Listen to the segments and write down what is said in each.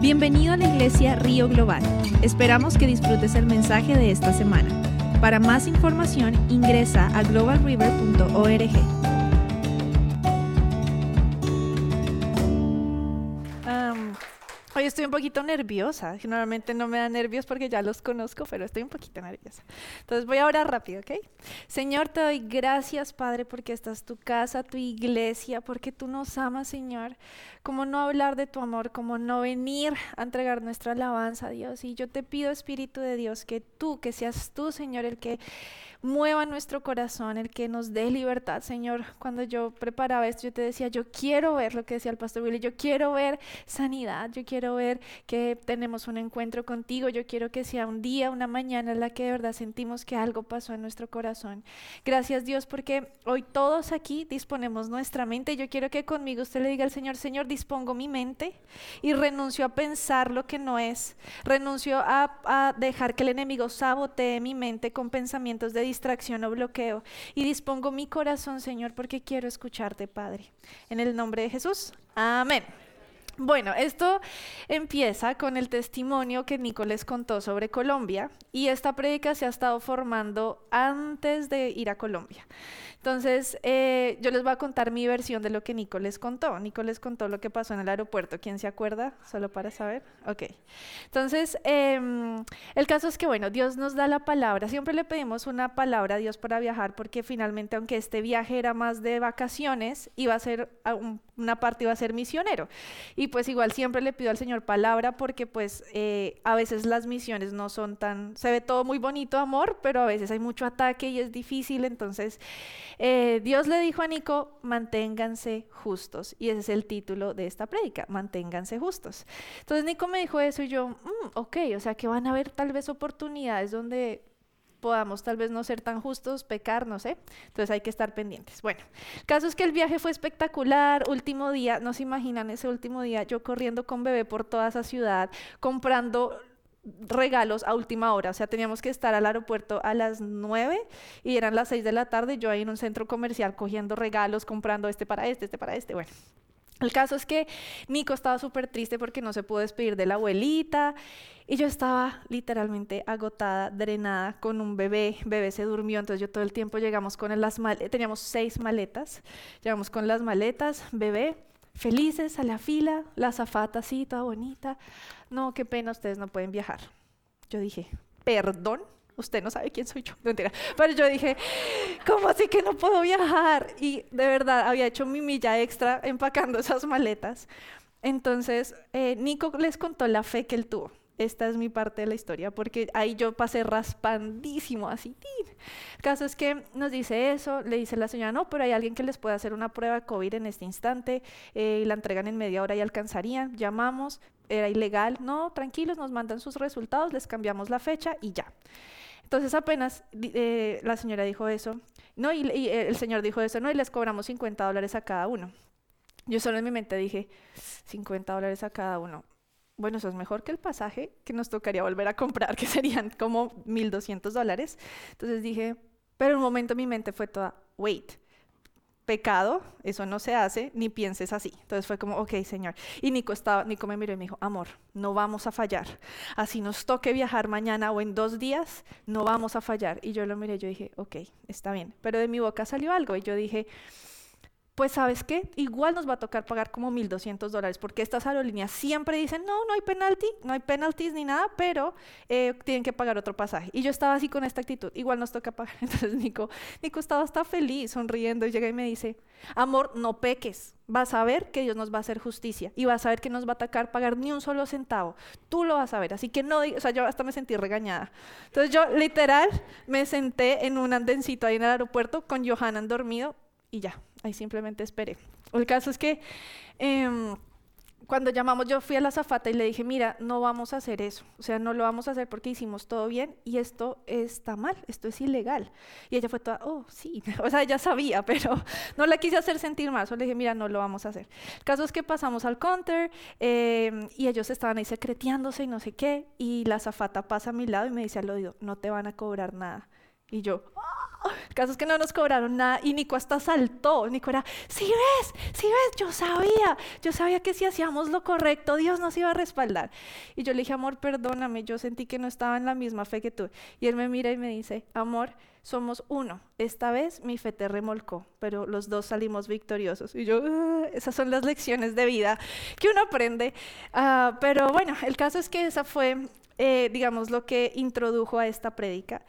Bienvenido a la iglesia Río Global. Esperamos que disfrutes el mensaje de esta semana. Para más información ingresa a globalriver.org. estoy un poquito nerviosa. Generalmente no me da nervios porque ya los conozco, pero estoy un poquito nerviosa. Entonces voy a orar rápido, ¿ok? Señor, te doy gracias, Padre, porque esta es tu casa, tu iglesia, porque tú nos amas, Señor. Cómo no hablar de tu amor, cómo no venir a entregar nuestra alabanza a Dios. Y yo te pido, Espíritu de Dios, que tú, que seas tú, Señor, el que mueva nuestro corazón, el que nos dé libertad, Señor. Cuando yo preparaba esto, yo te decía, yo quiero ver lo que decía el pastor Willy, yo quiero ver sanidad, yo quiero ver que tenemos un encuentro contigo, yo quiero que sea un día, una mañana en la que de verdad sentimos que algo pasó en nuestro corazón. Gracias Dios porque hoy todos aquí disponemos nuestra mente. Yo quiero que conmigo usted le diga al Señor, Señor, dispongo mi mente y renuncio a pensar lo que no es. Renuncio a, a dejar que el enemigo sabotee mi mente con pensamientos de distracción o bloqueo. Y dispongo mi corazón, Señor, porque quiero escucharte, Padre. En el nombre de Jesús. Amén. Bueno, esto empieza con el testimonio que Nico les contó sobre Colombia y esta prédica se ha estado formando antes de ir a Colombia. Entonces, eh, yo les voy a contar mi versión de lo que Nico les contó. Nico les contó lo que pasó en el aeropuerto. ¿Quién se acuerda? Solo para saber. Ok. Entonces, em, el caso es que, bueno, Dios nos da la palabra. Siempre le pedimos una palabra a Dios para viajar porque finalmente, aunque este viaje era más de vacaciones, iba a ser, una parte iba a ser misionero. Y pues igual siempre le pido al Señor palabra porque pues eh, a veces las misiones no son tan, se ve todo muy bonito, amor, pero a veces hay mucho ataque y es difícil. Entonces eh, Dios le dijo a Nico, manténganse justos. Y ese es el título de esta prédica, manténganse justos. Entonces Nico me dijo eso y yo, "Mm, ok, o sea que van a haber tal vez oportunidades donde podamos tal vez no ser tan justos, pecar, no sé. Entonces hay que estar pendientes. Bueno, el caso es que el viaje fue espectacular. Último día, no se imaginan ese último día, yo corriendo con bebé por toda esa ciudad, comprando regalos a última hora. O sea, teníamos que estar al aeropuerto a las 9 y eran las 6 de la tarde. Yo ahí en un centro comercial cogiendo regalos, comprando este para este, este para este. Bueno. El caso es que Nico estaba súper triste porque no se pudo despedir de la abuelita y yo estaba literalmente agotada, drenada, con un bebé. Bebé se durmió, entonces yo todo el tiempo llegamos con las maletas, teníamos seis maletas, llegamos con las maletas, bebé, felices a la fila, la zafata así, bonita. No, qué pena, ustedes no pueden viajar. Yo dije, perdón, usted no sabe quién soy yo. No, mentira. Pero yo dije, ¿cómo así que no puedo viajar? Y de verdad había hecho mi milla extra empacando esas maletas. Entonces, eh, Nico les contó la fe que él tuvo. Esta es mi parte de la historia, porque ahí yo pasé raspandísimo, así. El caso es que nos dice eso, le dice la señora, no, pero hay alguien que les puede hacer una prueba de COVID en este instante, eh, y la entregan en media hora y alcanzarían. Llamamos, era ilegal. No, tranquilos, nos mandan sus resultados, les cambiamos la fecha y ya. Entonces apenas eh, la señora dijo eso, no, y, y, eh, el señor dijo eso, no, y les cobramos 50 dólares a cada uno. Yo solo en mi mente dije, 50 dólares a cada uno. Bueno, eso es mejor que el pasaje que nos tocaría volver a comprar, que serían como 1.200 dólares. Entonces dije, pero en un momento mi mente fue toda, wait, pecado, eso no se hace, ni pienses así. Entonces fue como, ok, Señor. Y Nico, estaba, Nico me miró y me dijo, amor, no vamos a fallar. Así nos toque viajar mañana o en dos días, no vamos a fallar. Y yo lo miré yo dije, ok, está bien. Pero de mi boca salió algo y yo dije, pues sabes qué, igual nos va a tocar pagar como 1.200 dólares, porque estas aerolíneas siempre dicen, no, no hay penalti, no hay penalties ni nada, pero eh, tienen que pagar otro pasaje. Y yo estaba así con esta actitud, igual nos toca pagar. Entonces Nico, Nico estaba hasta feliz, sonriendo, y llega y me dice, amor, no peques, vas a ver que Dios nos va a hacer justicia, y vas a ver que nos va a tocar pagar ni un solo centavo, tú lo vas a ver, así que no, o sea, yo hasta me sentí regañada. Entonces yo literal me senté en un andencito ahí en el aeropuerto con Johanan dormido, y ya, ahí simplemente esperé. El caso es que em, cuando llamamos, yo fui a la zafata y le dije, mira, no vamos a hacer eso, o sea, no lo vamos a hacer porque hicimos todo bien y esto está mal, esto es ilegal. Y ella fue toda, oh, sí, o sea, ella sabía, pero no la quise hacer sentir mal, solo le dije, mira, no lo vamos a hacer. El caso es que pasamos al counter em, y ellos estaban ahí secreteándose y no sé qué, y la zafata pasa a mi lado y me dice al oído, no te van a cobrar nada. Y yo, ¡ah! el caso es que no nos cobraron nada y Nico hasta saltó. Nico era, si ves, si ves, yo sabía, yo sabía que si hacíamos lo correcto, Dios nos iba a respaldar. Y yo le dije, amor, perdóname, yo sentí que no estaba en la misma fe que tú. Y él me mira y me dice, amor, somos uno. Esta vez mi fe te remolcó, pero los dos salimos victoriosos. Y yo, ah, esas son las lecciones de vida que uno aprende. Ah, pero bueno, el caso es que esa fue, eh, digamos, lo que introdujo a esta prédica.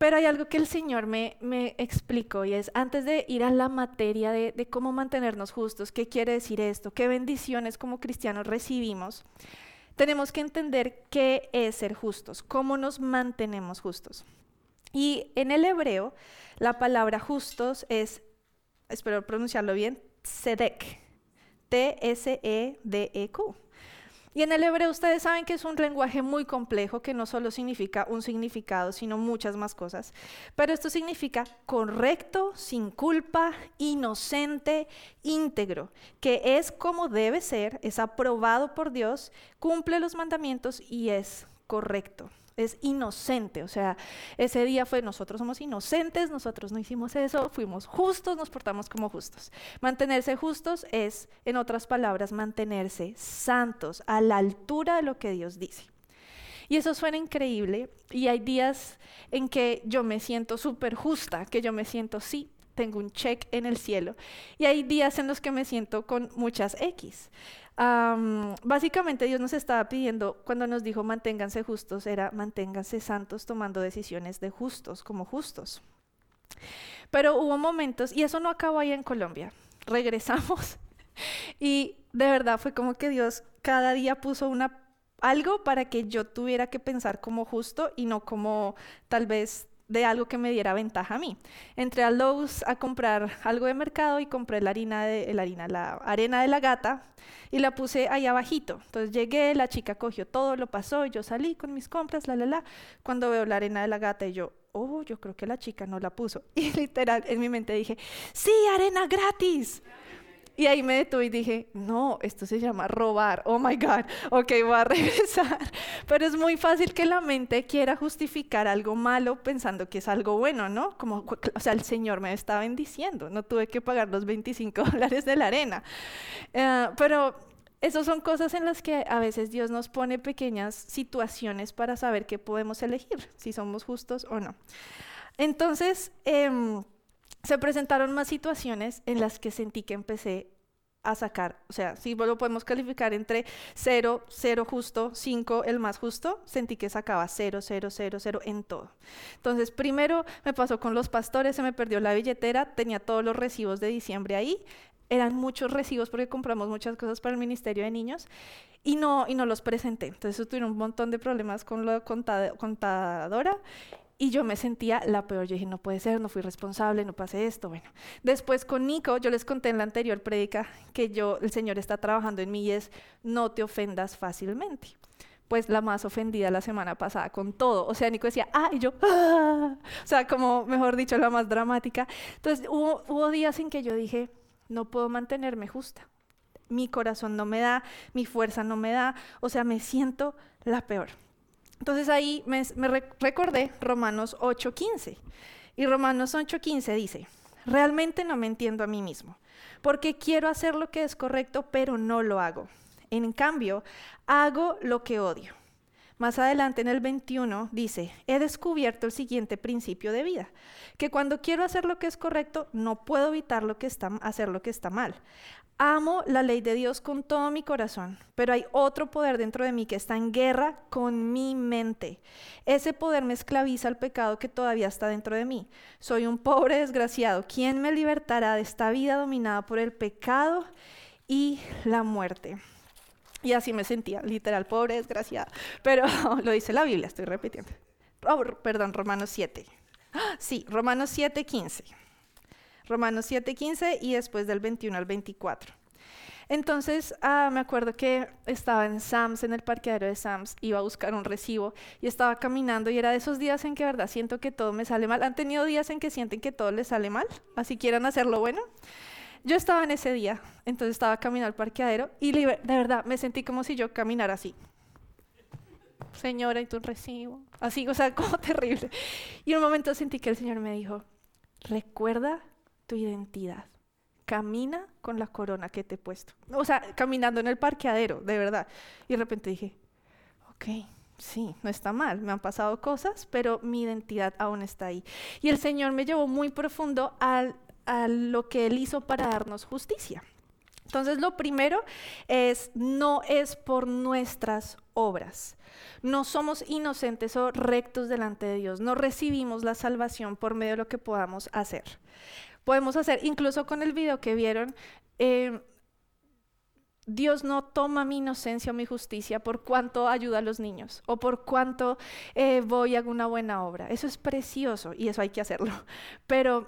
Pero hay algo que el Señor me, me explicó y es, antes de ir a la materia de, de cómo mantenernos justos, qué quiere decir esto, qué bendiciones como cristianos recibimos, tenemos que entender qué es ser justos, cómo nos mantenemos justos. Y en el hebreo, la palabra justos es, espero pronunciarlo bien, tzedek, T-S-E-D-E-Q. Y en el hebreo ustedes saben que es un lenguaje muy complejo que no solo significa un significado, sino muchas más cosas. Pero esto significa correcto, sin culpa, inocente, íntegro, que es como debe ser, es aprobado por Dios, cumple los mandamientos y es correcto es inocente. O sea, ese día fue, nosotros somos inocentes, nosotros no hicimos eso, fuimos justos, nos portamos como justos. Mantenerse justos es, en otras palabras, mantenerse santos, a la altura de lo que Dios dice. Y eso suena increíble y hay días en que yo me siento súper justa, que yo me siento, sí, tengo un check en el cielo. Y hay días en los que me siento con muchas X básicamente Dios nos estaba pidiendo, cuando nos dijo manténganse justos, era manténganse santos tomando decisiones de justos, como justos. Pero hubo momentos, y eso no acabó ahí en Colombia, regresamos y de verdad fue como que Dios cada día puso una, algo para que yo tuviera que pensar como justo y no como tal vez de algo que me diera ventaja a mí. Entré a Lowe's a comprar algo de mercado y compré la harina de la harina, la arena de la gata y la puse ahí abajito. Entonces llegué, la chica cogió todo, lo pasó, y yo salí con mis compras, la la la. Cuando veo la arena de la gata y yo, oh, yo creo que la chica no la puso. Y literal en mi mente dije, sí, arena gratis. Y ahí me detuve y dije, no, esto se llama robar. Oh my God, ok, voy a regresar. Pero es muy fácil que la mente quiera justificar algo malo pensando que es algo bueno, ¿no? Como, o sea, el Señor me está bendiciendo, no tuve que pagar los 25 dólares de la arena. Eh, pero esas son cosas en las que a veces Dios nos pone pequeñas situaciones para saber qué podemos elegir, si somos justos o no. Entonces, eh, se presentaron más situaciones en las que sentí que empecé a sacar, o sea, si lo podemos calificar entre 0, 0 justo, 5 el más justo, sentí que sacaba 0, 0, 0, 0 en todo. Entonces, primero me pasó con los pastores, se me perdió la billetera, tenía todos los recibos de diciembre ahí, eran muchos recibos porque compramos muchas cosas para el Ministerio de Niños y no, y no los presenté. Entonces, tuvieron un montón de problemas con la contadora y yo me sentía la peor. Yo dije, no puede ser, no fui responsable, no pasé esto. Bueno, después con Nico, yo les conté en la anterior prédica que yo, el Señor está trabajando en mí y es, no te ofendas fácilmente. Pues la más ofendida la semana pasada con todo. O sea, Nico decía, ah, y yo, ah. O sea, como, mejor dicho, la más dramática. Entonces, hubo, hubo días en que yo dije, no puedo mantenerme justa. Mi corazón no me da, mi fuerza no me da. O sea, me siento la peor. Entonces ahí me, recordé Romanos 8:15. Y Romanos 8:15 dice, realmente no me entiendo a mí mismo, porque quiero hacer lo que es correcto, pero no lo hago. En cambio, hago lo que odio. Más adelante en el 21 dice, he descubierto el siguiente principio de vida, que cuando quiero hacer lo que es correcto, no puedo evitar lo que está, hacer lo que está mal. Amo la ley de Dios con todo mi corazón, pero hay otro poder dentro de mí que está en guerra con mi mente. Ese poder me esclaviza al pecado que todavía está dentro de mí. Soy un pobre desgraciado. ¿Quién me libertará de esta vida dominada por el pecado y la muerte? Y así me sentía, literal, pobre desgraciado. Pero lo dice la Biblia, estoy repitiendo. Oh, perdón, Romanos 7. Sí, Romanos 7, 15. Romanos 7:15 y después del 21 al 24. Entonces, ah, me acuerdo que estaba en Sams, en el parqueadero de Sams, iba a buscar un recibo y estaba caminando y era de esos días en que, verdad, siento que todo me sale mal. ¿Han tenido días en que sienten que todo les sale mal? Así quieran hacerlo bueno. Yo estaba en ese día, entonces estaba caminando al parqueadero y de verdad me sentí como si yo caminara así. señora, y tu recibo. Así, o sea, como terrible. Y en un momento sentí que el Señor me dijo, recuerda tu identidad. Camina con la corona que te he puesto. O sea, caminando en el parqueadero, de verdad. Y de repente dije, ok, sí, no está mal, me han pasado cosas, pero mi identidad aún está ahí. Y el Señor me llevó muy profundo a lo que Él hizo para darnos justicia. Entonces, lo primero es, no es por nuestras obras. No somos inocentes o rectos delante de Dios. No recibimos la salvación por medio de lo que podamos hacer. Podemos hacer, incluso con el video que vieron, eh, Dios no toma mi inocencia o mi justicia por cuánto ayuda a los niños o por cuánto eh, voy a una buena obra. Eso es precioso y eso hay que hacerlo. Pero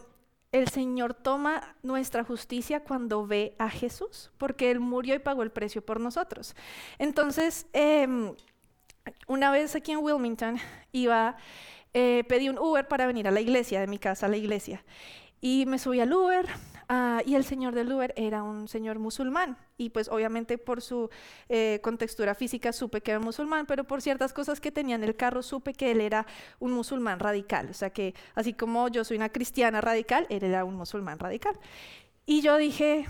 el Señor toma nuestra justicia cuando ve a Jesús, porque Él murió y pagó el precio por nosotros. Entonces, em, una vez aquí en Wilmington iba, eh, pedí un Uber para venir a la iglesia, de mi casa a la iglesia. Y me subí al Uber, Ah, y el señor del Uber era un señor musulmán. Y pues obviamente por su eh, contextura física supe que era musulmán, pero por ciertas cosas que tenía en el carro supe que él era un musulmán radical. O sea que así como yo soy una cristiana radical, él era un musulmán radical. Y yo dije,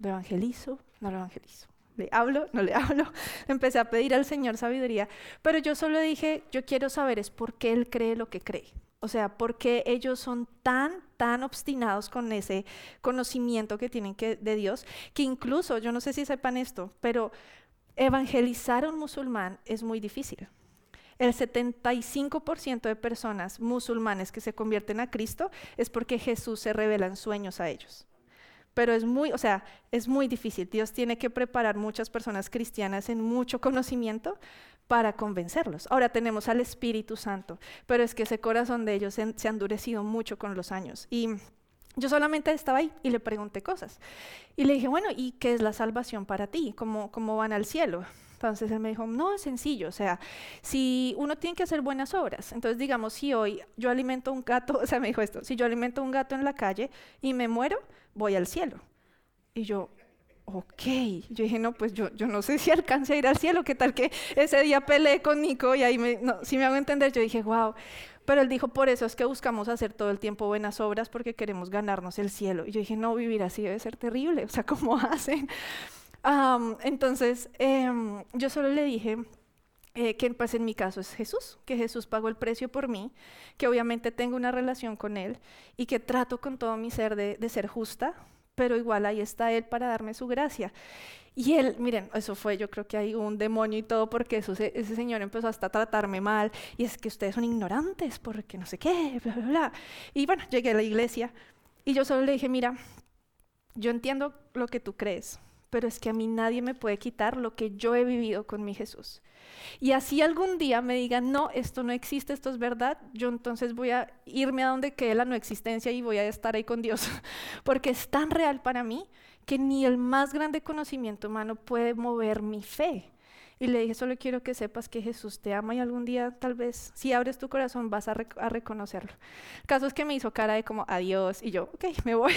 ¿lo evangelizo? No lo evangelizo. ¿Le hablo? No le hablo. Empecé a pedir al Señor sabiduría, pero yo solo dije, yo quiero saber es por qué Él cree lo que cree. O sea, porque ellos son tan, tan obstinados con ese conocimiento que tienen de Dios, que incluso, yo no sé si sepan esto, pero evangelizar a un musulmán es muy difícil. El 75% de personas musulmanes que se convierten a Cristo es porque Jesús se revela en sueños a ellos. Pero es muy, o sea, es muy difícil. Dios tiene que preparar muchas personas cristianas en mucho conocimiento para convencerlos. Ahora tenemos al Espíritu Santo, pero es que ese corazón de ellos se, ha endurecido mucho con los años. Y yo solamente estaba ahí y le pregunté cosas. Y le dije, bueno, ¿y qué es la salvación para ti? ¿Cómo, cómo van al cielo? Entonces él me dijo, no, es sencillo, o sea, si uno tiene que hacer buenas obras, entonces digamos, si hoy yo alimento un gato, o sea, me dijo esto, si yo alimento un gato en la calle y me muero, voy al cielo. Y yo, ok. Yo dije, no, pues yo, yo no sé si alcance a ir al cielo, qué tal que ese día peleé con Nico y ahí me, no, si me hago entender, yo dije, wow. Pero él dijo, por eso es que buscamos hacer todo el tiempo buenas obras porque queremos ganarnos el cielo. Y yo dije, no, vivir así debe ser terrible, o sea, ¿cómo hacen? entonces, em, yo solo le dije, eh, que pues en mi caso es Jesús, que Jesús pagó el precio por mí, que obviamente tengo una relación con Él y que trato con todo mi ser de, de ser justa, pero igual ahí está Él para darme su gracia. Y él, miren, eso fue, yo creo que hay un demonio y todo, porque eso, ese señor empezó hasta a tratarme mal, y es que ustedes son ignorantes, porque no sé qué, bla, bla, bla. Y bueno, llegué a la iglesia, y yo solo le dije, mira, yo entiendo lo que tú crees, pero es que a mí nadie me puede quitar lo que yo he vivido con mi Jesús. Y así algún día me digan, no, esto no existe, esto es verdad, yo entonces voy a irme a donde quede la no existencia y voy a estar ahí con Dios, porque es tan real para mí que ni el más grande conocimiento humano puede mover mi fe. Y le dije, solo quiero que sepas que Jesús te ama y algún día tal vez, si abres tu corazón, vas a, reconocerlo. El caso es que me hizo cara de como, adiós, y yo, ok, me voy.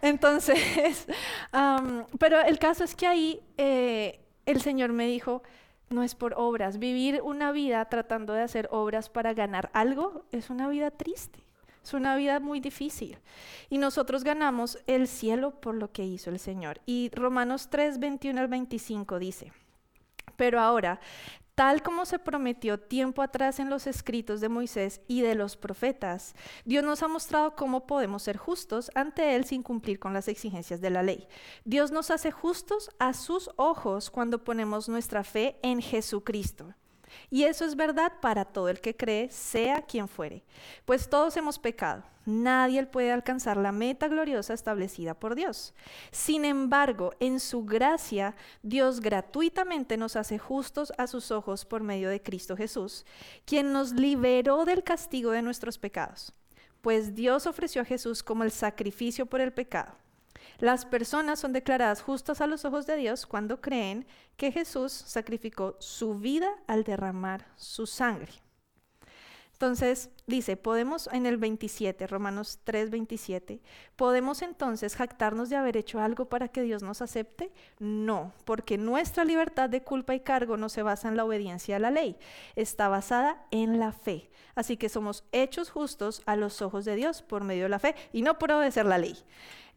Entonces, pero el caso es que ahí eh, el Señor me dijo, no es por obras. Vivir una vida tratando de hacer obras para ganar algo es una vida triste. Es una vida muy difícil. Y nosotros ganamos el cielo por lo que hizo el Señor. Y Romanos 3, 21 al 25 dice, pero ahora, tal como se prometió tiempo atrás en los escritos de Moisés y de los profetas, Dios nos ha mostrado cómo podemos ser justos ante Él sin cumplir con las exigencias de la ley. Dios nos hace justos a sus ojos cuando ponemos nuestra fe en Jesucristo. Y eso es verdad para todo el que cree, sea quien fuere, pues todos hemos pecado. Nadie puede alcanzar la meta gloriosa establecida por Dios. Sin embargo, en su gracia, Dios gratuitamente nos hace justos a sus ojos por medio de Cristo Jesús, quien nos liberó del castigo de nuestros pecados, pues Dios ofreció a Jesús como el sacrificio por el pecado. Las personas son declaradas justas a los ojos de Dios cuando creen que Jesús sacrificó su vida al derramar su sangre. Entonces dice, podemos en el 27, Romanos 3, 27, ¿podemos entonces jactarnos de haber hecho algo para que Dios nos acepte? No, porque nuestra libertad de culpa y cargo no se basa en la obediencia a la ley, está basada en la fe. Así que somos hechos justos a los ojos de Dios por medio de la fe y no por obedecer la ley.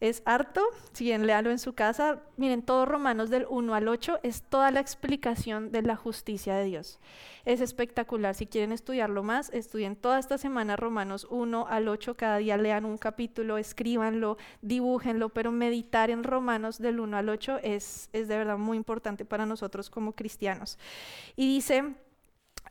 Es harto, si bien léalo en su casa, miren, todo Romanos del 1 al 8 es toda la explicación de la justicia de Dios. Es espectacular, si quieren estudiarlo más, estudien toda esta semana Romanos 1 al 8, cada día lean un capítulo, escríbanlo, dibújenlo, pero meditar en Romanos del 1 al 8 es, es de verdad muy importante para nosotros como cristianos. Y dice,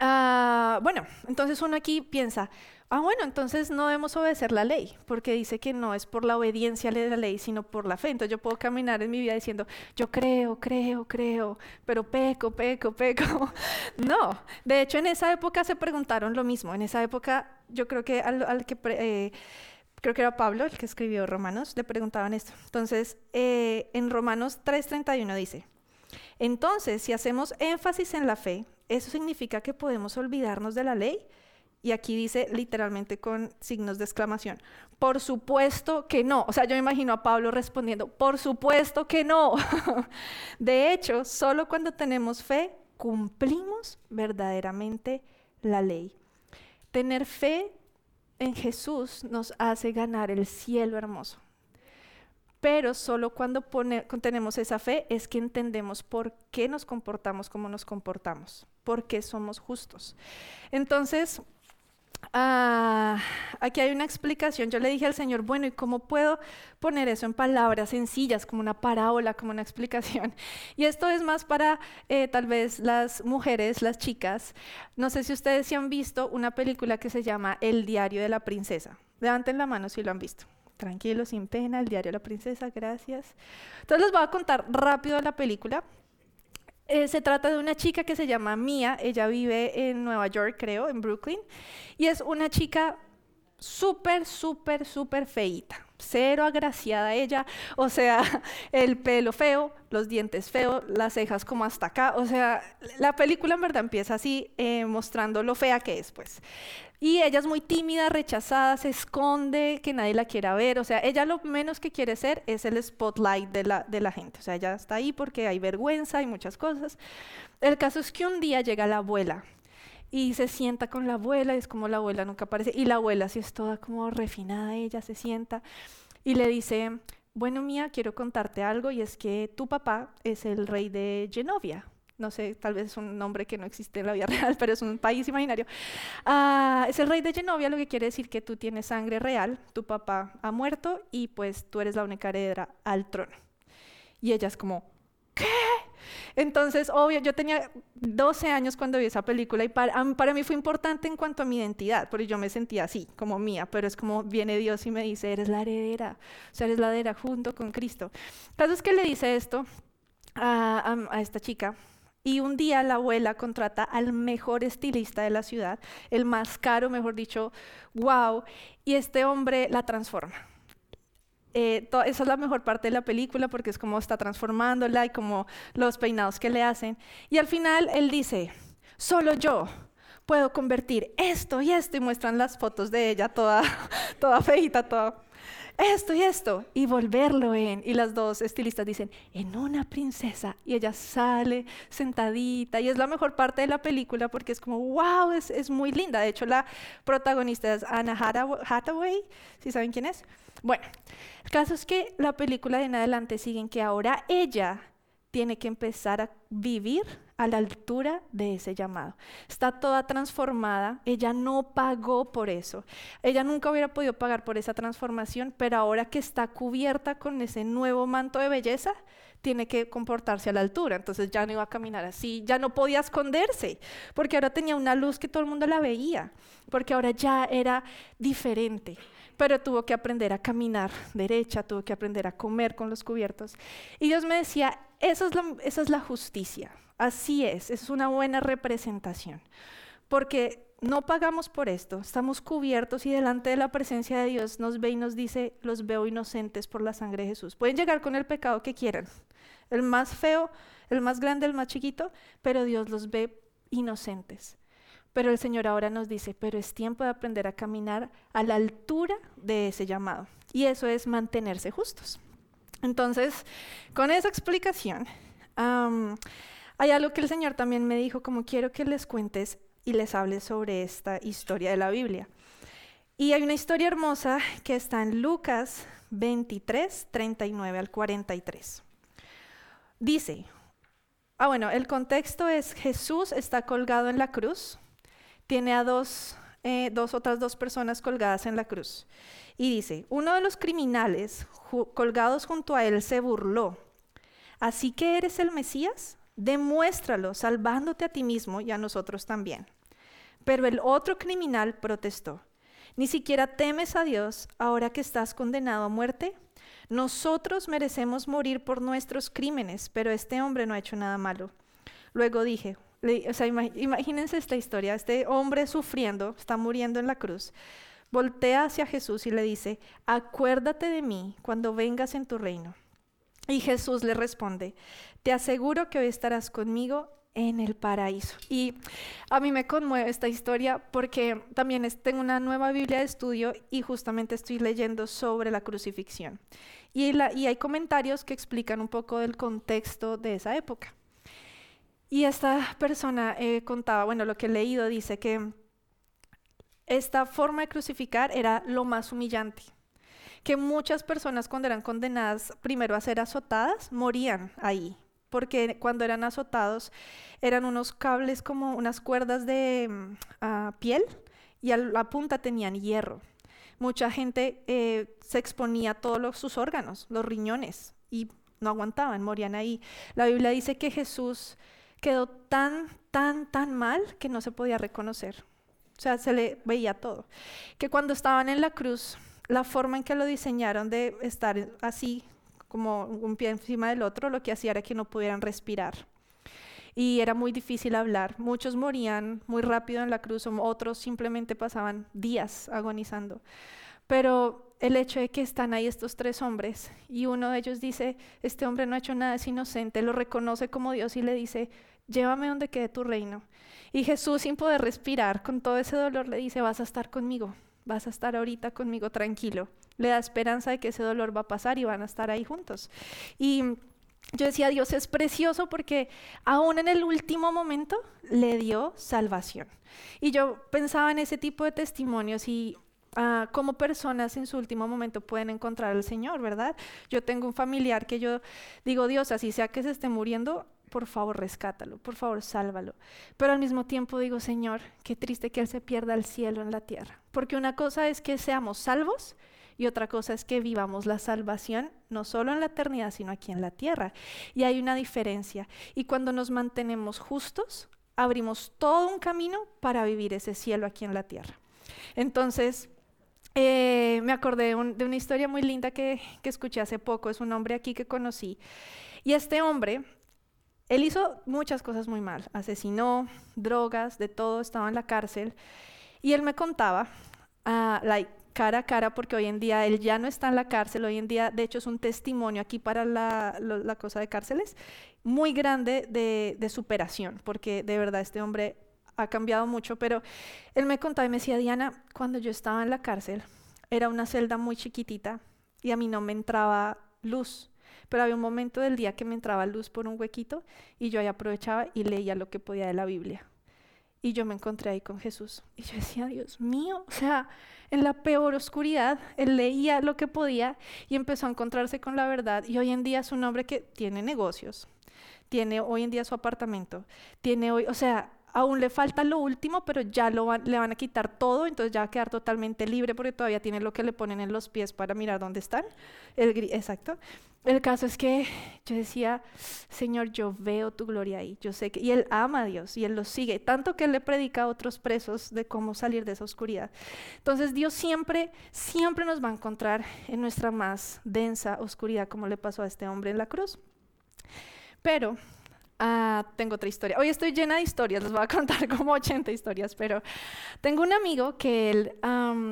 ah, bueno, entonces uno aquí piensa, Ah, bueno, entonces no debemos obedecer la ley, porque dice que no es por la obediencia a la ley, sino por la fe. Entonces yo puedo caminar en mi vida diciendo, yo creo, creo, creo, pero peco, peco, peco. no, de hecho en esa época se preguntaron lo mismo. En esa época yo creo que al, que... Eh, creo que era Pablo el que escribió Romanos, le preguntaban esto. Entonces, eh, en Romanos 3:31 dice, entonces, si hacemos énfasis en la fe, ¿eso significa que podemos olvidarnos de la ley? Y aquí dice literalmente con signos de exclamación, por supuesto que no. O sea, yo me imagino a Pablo respondiendo, por supuesto que no. de hecho, solo cuando tenemos fe cumplimos verdaderamente la ley. Tener fe en Jesús nos hace ganar el cielo hermoso. Pero solo cuando tenemos esa fe es que entendemos por qué nos comportamos como nos comportamos, por qué somos justos. Entonces, Ah, aquí hay una explicación. Yo le dije al Señor, bueno, ¿y cómo puedo poner eso en palabras sencillas, como una parábola, como una explicación? Y esto es más para eh, tal vez las mujeres, las chicas. No sé si ustedes se han visto una película que se llama El diario de la princesa. Levanten la mano si lo han visto. Tranquilo, sin pena, El diario de la princesa, gracias. Entonces les voy a contar rápido la película. Eh, se trata de una chica que se llama Mia, ella vive en Nueva York, creo, en Brooklyn, y es una chica súper, súper, súper feita, cero agraciada ella, o sea, el pelo feo, los dientes feos, las cejas como hasta acá, o sea, la película en verdad empieza así, eh, mostrando lo fea que es, pues. Y ella es muy tímida, rechazada, se esconde, que nadie la quiera ver. O sea, ella lo menos que quiere ser es el spotlight de la, de la gente. O sea, ella está ahí porque hay vergüenza y muchas cosas. El caso es que un día llega la abuela y se sienta con la abuela, y es como la abuela nunca aparece. Y la abuela, si es toda como refinada, ella se sienta y le dice, bueno, Mía, quiero contarte algo y es que tu papá es el rey de Genovia no sé, tal vez es un nombre que no existe en la vida real, pero es un país imaginario. Ah, es el rey de Genovia, lo que quiere decir que tú tienes sangre real, tu papá ha muerto y pues tú eres la única heredera al trono. Y ella es como, ¿qué? Entonces, obvio, yo tenía 12 años cuando vi esa película y para, para, mí fue importante en cuanto a mi identidad, porque yo me sentía así, como mía, pero es como viene Dios y me dice, eres la heredera, o sea, eres la heredera junto con Cristo. El caso es que le dice esto a, a esta chica y un día la abuela contrata al mejor estilista de la ciudad, el más caro, mejor dicho, wow, y este hombre la transforma. Eh, esa es la mejor parte de la película porque es como está transformándola y como los peinados que le hacen. Y al final él dice, solo yo puedo convertir esto y esto y muestran las fotos de ella toda, toda feita, toda esto y esto, y volverlo en. Y las dos estilistas dicen, en una princesa. Y ella sale sentadita. Y es la mejor parte de la película porque es como, wow, es, es muy linda. De hecho, la protagonista es Anna Hathaway, si saben quién es. Bueno, el caso es que la película de en adelante siguen que ahora ella tiene que empezar a vivir a la altura de ese llamado. Está toda transformada, ella no pagó por eso. Ella nunca hubiera podido pagar por esa transformación, pero ahora que está cubierta con ese nuevo manto de belleza, tiene que comportarse a la altura. Entonces ya no iba a caminar así, ya no podía esconderse, porque ahora tenía una luz que todo el mundo la veía, porque ahora ya era diferente pero tuvo que aprender a caminar derecha, tuvo que aprender a comer con los cubiertos. Y Dios me decía, esa es la, justicia, así es, es una buena representación, porque no pagamos por esto, estamos cubiertos y delante de la presencia de Dios nos ve y nos dice, los veo inocentes por la sangre de Jesús. Pueden llegar con el pecado que quieran, el más feo, el más grande, el más chiquito, pero Dios los ve inocentes. Pero el Señor ahora nos dice, pero es tiempo de aprender a caminar a la altura de ese llamado. Y eso es mantenerse justos. Entonces, con esa explicación, hay algo que el Señor también me dijo, como quiero que les cuentes y les hables sobre esta historia de la Biblia. Y hay una historia hermosa que está en Lucas 23, 39 al 43. Dice, ah bueno, el contexto es Jesús está colgado en la cruz, tiene a dos, eh, dos otras dos personas colgadas en la cruz. Y dice, uno de los criminales colgados junto a él se burló. Así que eres el Mesías, demuéstralo, salvándote a ti mismo y a nosotros también. Pero el otro criminal protestó. Ni siquiera temes a Dios ahora que estás condenado a muerte. Nosotros merecemos morir por nuestros crímenes, pero este hombre no ha hecho nada malo. Luego dije, o sea, imagínense esta historia, este hombre sufriendo, está muriendo en la cruz, voltea hacia Jesús y le dice, acuérdate de mí cuando vengas en tu reino. Y Jesús le responde, te aseguro que hoy estarás conmigo en el paraíso. Y a mí me conmueve esta historia porque también tengo una nueva Biblia de estudio y justamente estoy leyendo sobre la crucifixión. Y, y hay comentarios que explican un poco del contexto de esa época. Y esta persona eh, contaba, bueno, lo que he leído dice que esta forma de crucificar era lo más humillante que muchas personas cuando eran condenadas primero a ser azotadas morían ahí, porque cuando eran azotados eran unos cables como unas cuerdas de mm, ah, piel y a la punta tenían hierro. Mucha gente eh, se exponía a todos sus órganos, los riñones, y no aguantaban, morían ahí. La Biblia dice que Jesús quedó tan, tan, tan mal que no se podía reconocer. O sea, se le veía todo. Que cuando estaban en la cruz, la forma en que lo diseñaron de estar así como un pie encima del otro, lo que hacía era que no pudieran respirar. Y era muy difícil hablar. Muchos morían muy rápido en la cruz, otros simplemente pasaban días agonizando. Pero el hecho de que están ahí estos tres hombres y uno de ellos dice, este hombre no ha hecho nada, es inocente, lo reconoce como Dios y le dice, llévame donde quede tu reino. Y Jesús, sin poder respirar, con todo ese dolor, le dice, vas a estar conmigo, vas a estar ahorita conmigo tranquilo. Le da esperanza de que ese dolor va a pasar y van a estar ahí juntos. Y yo decía, Dios es precioso porque aún en el último momento le dio salvación. Y yo pensaba en ese tipo de testimonios y uh, cómo personas en su último momento pueden encontrar al Señor, ¿verdad? Yo tengo un familiar que yo digo, Dios, así sea que se esté muriendo, por favor rescátalo, por favor sálvalo. Pero al mismo tiempo digo, Señor, qué triste que Él se pierda el cielo en la tierra. Porque una cosa es que seamos salvos y otra cosa es que vivamos la salvación no solo en la eternidad, sino aquí en la tierra. Y hay una diferencia. Y cuando nos mantenemos justos, abrimos todo un camino para vivir ese cielo aquí en la tierra. Entonces, eh, me acordé de, una historia muy linda que, que escuché hace poco. Es un hombre aquí que conocí. Y este hombre él hizo muchas cosas muy mal, asesinó, drogas, de todo, estaba en la cárcel. Y él me contaba, uh, like, cara a cara, porque hoy en día él ya no está en la cárcel, hoy en día de hecho es un testimonio aquí para la, la cosa de cárceles, muy grande de, de, superación, porque de verdad este hombre ha cambiado mucho, pero él me contaba y me decía, Diana, cuando yo estaba en la cárcel, era una celda muy chiquitita y a mí no me entraba luz pero había un momento del día que me entraba luz por un huequito y yo ahí aprovechaba y leía lo que podía de la Biblia. Y yo me encontré ahí con Jesús. Y yo decía, Dios mío, o sea, en la peor oscuridad, él leía lo que podía y empezó a encontrarse con la verdad. Y hoy en día es un hombre que tiene negocios, tiene hoy en día su apartamento, tiene hoy, o sea, aún le falta lo último, pero ya lo le van a quitar todo, entonces ya va a quedar totalmente libre porque todavía tiene lo que le ponen en los pies para mirar dónde están. Exacto. El caso es que yo decía, Señor, yo veo tu gloria ahí, yo sé que, y él ama a Dios y él lo sigue, tanto que él le predica a otros presos de cómo salir de esa oscuridad. Entonces Dios siempre, siempre nos va a encontrar en nuestra más densa oscuridad, como le pasó a este hombre en la cruz. Pero Ah, tengo otra historia. Hoy estoy llena de historias, les voy a contar como 80 historias, pero tengo un amigo que él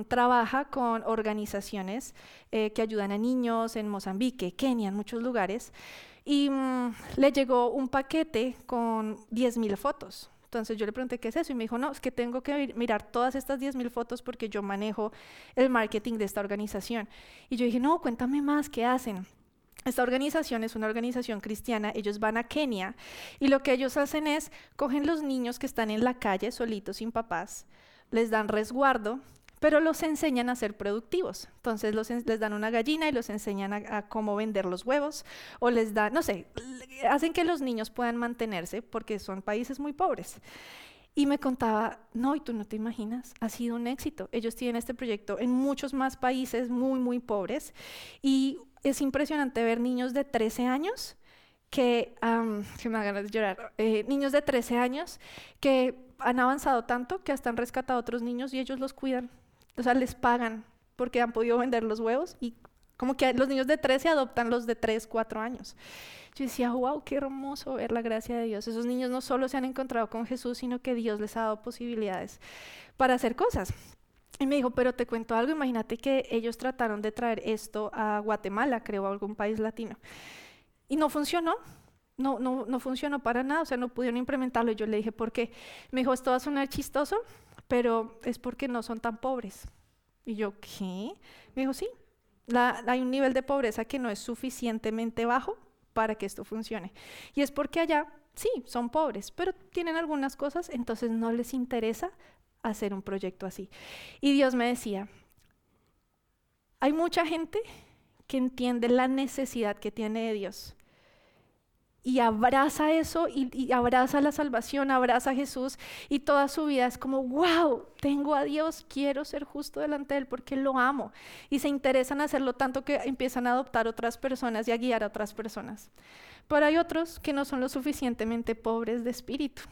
trabaja con organizaciones eh, que ayudan a niños en Mozambique, Kenia, en muchos lugares, y mm, le llegó un paquete con 10.000 fotos Entonces yo le pregunté, ¿qué es eso? Y me dijo, no, es que tengo que mirar todas estas 10.000 fotos porque yo manejo el marketing de esta organización. Y yo dije, no, cuéntame más, ¿qué hacen? Esta organización es una organización cristiana, ellos van a Kenia y lo que ellos hacen es, cogen los niños que están en la calle solitos, sin papás, les dan resguardo, pero los enseñan a ser productivos. Entonces les dan una gallina y los enseñan a, cómo vender los huevos, o les dan, no sé, hacen que los niños puedan mantenerse porque son países muy pobres. Y me contaba, no, y tú no te imaginas, ha sido un éxito. Ellos tienen este proyecto en muchos más países muy, muy pobres. Y es impresionante ver niños de 13 años que, que me hagan llorar, eh, niños de 13 años que han avanzado tanto que hasta han rescatado a otros niños y ellos los cuidan o sea, les pagan porque han podido vender los huevos y como que los niños de 13 adoptan los de 3, 4 años. Yo decía, wow, qué hermoso ver la gracia de Dios. Esos niños no solo se han encontrado con Jesús, sino que Dios les ha dado posibilidades para hacer cosas. Y me dijo, pero te cuento algo, imagínate que ellos trataron de traer esto a Guatemala, creo, a algún país latino. Y no funcionó, no, no, no funcionó para nada, o sea, no pudieron implementarlo. Y yo le dije, ¿por qué? Me dijo, esto va a sonar chistoso, pero es porque no son tan pobres. Y yo, ¿qué? Me dijo, sí, hay un nivel de pobreza que no es suficientemente bajo para que esto funcione. Y es porque allá, sí, son pobres, pero tienen algunas cosas, entonces no les interesa hacer un proyecto así. Y Dios me decía, hay mucha gente que entiende la necesidad que tiene de Dios, y abraza eso y, abraza la salvación, abraza a Jesús y toda su vida es como, wow, tengo a Dios, quiero ser justo delante de Él porque lo amo. Y se interesan en hacerlo tanto que empiezan a adoptar otras personas y a guiar a otras personas. Pero hay otros que no son lo suficientemente pobres de espíritu.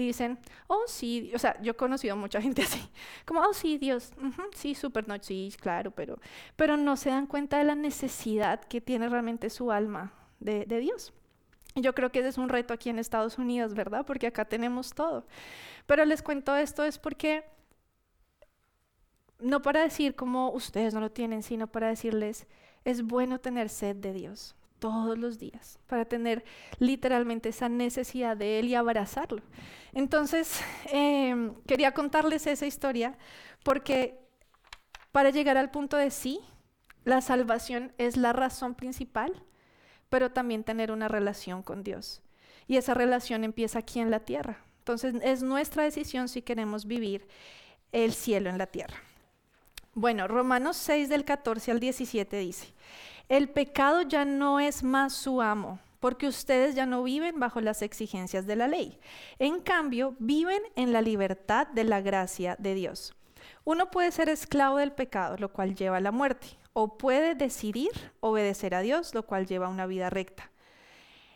Y dicen, oh sí, o sea, yo he conocido a mucha gente así, como, oh sí, Dios, sí, súper, no, sí, claro, pero, pero no se dan cuenta de la necesidad que tiene realmente su alma de, de Dios. Yo creo que ese es un reto aquí en Estados Unidos, ¿verdad? Porque acá tenemos todo. Pero les cuento esto es porque, no para decir como ustedes no lo tienen, sino para decirles, es bueno tener sed de Dios todos los días, para tener literalmente esa necesidad de Él y abrazarlo. Entonces, em, quería contarles esa historia porque para llegar al punto de sí, la salvación es la razón principal pero también tener una relación con Dios. Y esa relación empieza aquí en la tierra. Entonces es nuestra decisión si queremos vivir el cielo en la tierra. Bueno, Romanos 6 del 14 al 17 dice, el pecado ya no es más su amo, porque ustedes ya no viven bajo las exigencias de la ley. En cambio, viven en la libertad de la gracia de Dios. Uno puede ser esclavo del pecado, lo cual lleva a la muerte o puede decidir obedecer a Dios, lo cual lleva a una vida recta.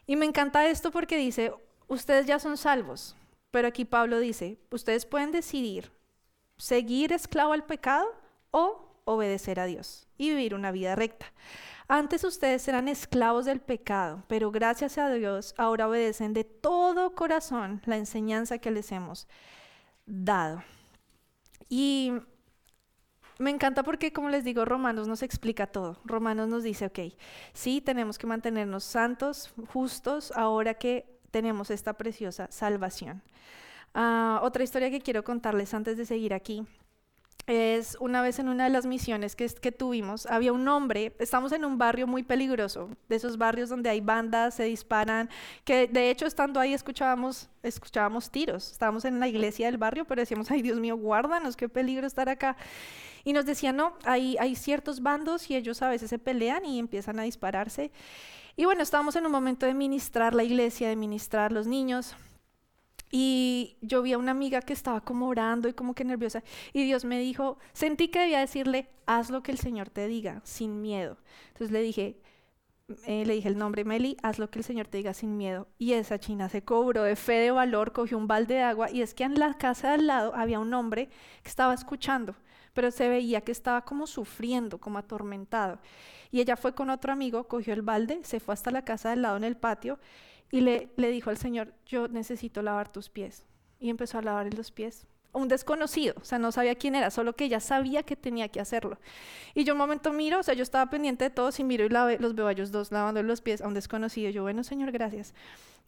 Y me encanta esto porque dice, ustedes ya son salvos, pero aquí Pablo dice, ustedes pueden decidir seguir esclavo al pecado o obedecer a Dios y vivir una vida recta. Antes ustedes eran esclavos del pecado, pero gracias a Dios ahora obedecen de todo corazón la enseñanza que les hemos dado. Y me encanta porque, como les digo, Romanos nos explica todo. Romanos nos dice, ok, sí, tenemos que mantenernos santos, justos, ahora que tenemos esta preciosa salvación. Ah, otra historia que quiero contarles antes de seguir aquí es una vez en una de las misiones que, que tuvimos, había un hombre, estamos en un barrio muy peligroso, de esos barrios donde hay bandas, se disparan, que de hecho estando ahí escuchábamos, escuchábamos tiros, estábamos en la iglesia del barrio, pero decíamos, ay Dios mío, guárdanos, qué peligro estar acá. Y nos decían, no, hay, hay ciertos bandos y ellos a veces se pelean y empiezan a dispararse. Y bueno, estábamos en un momento de ministrar la iglesia, de ministrar los niños. Y yo vi a una amiga que estaba como orando y como que nerviosa. Y Dios me dijo, sentí que debía decirle, haz lo que el Señor te diga, sin miedo. Entonces le dije, eh, le dije el nombre, Meli, haz lo que el Señor te diga sin miedo. Y esa china se cobró de fe de valor, cogió un balde de agua. Y es que en la casa de al lado había un hombre que estaba escuchando pero se veía que estaba como sufriendo, como atormentado. Y ella fue con otro amigo, cogió el balde, se fue hasta la casa del lado en el patio y le, dijo al Señor, yo necesito lavar tus pies. Y empezó a lavarle los pies. un desconocido, o sea, no sabía quién era, solo que ella sabía que tenía que hacerlo. Y yo un momento miro, o sea, yo estaba pendiente de todos y miro y los veo a ellos dos lavando los pies a un desconocido. Yo, bueno, señor, gracias.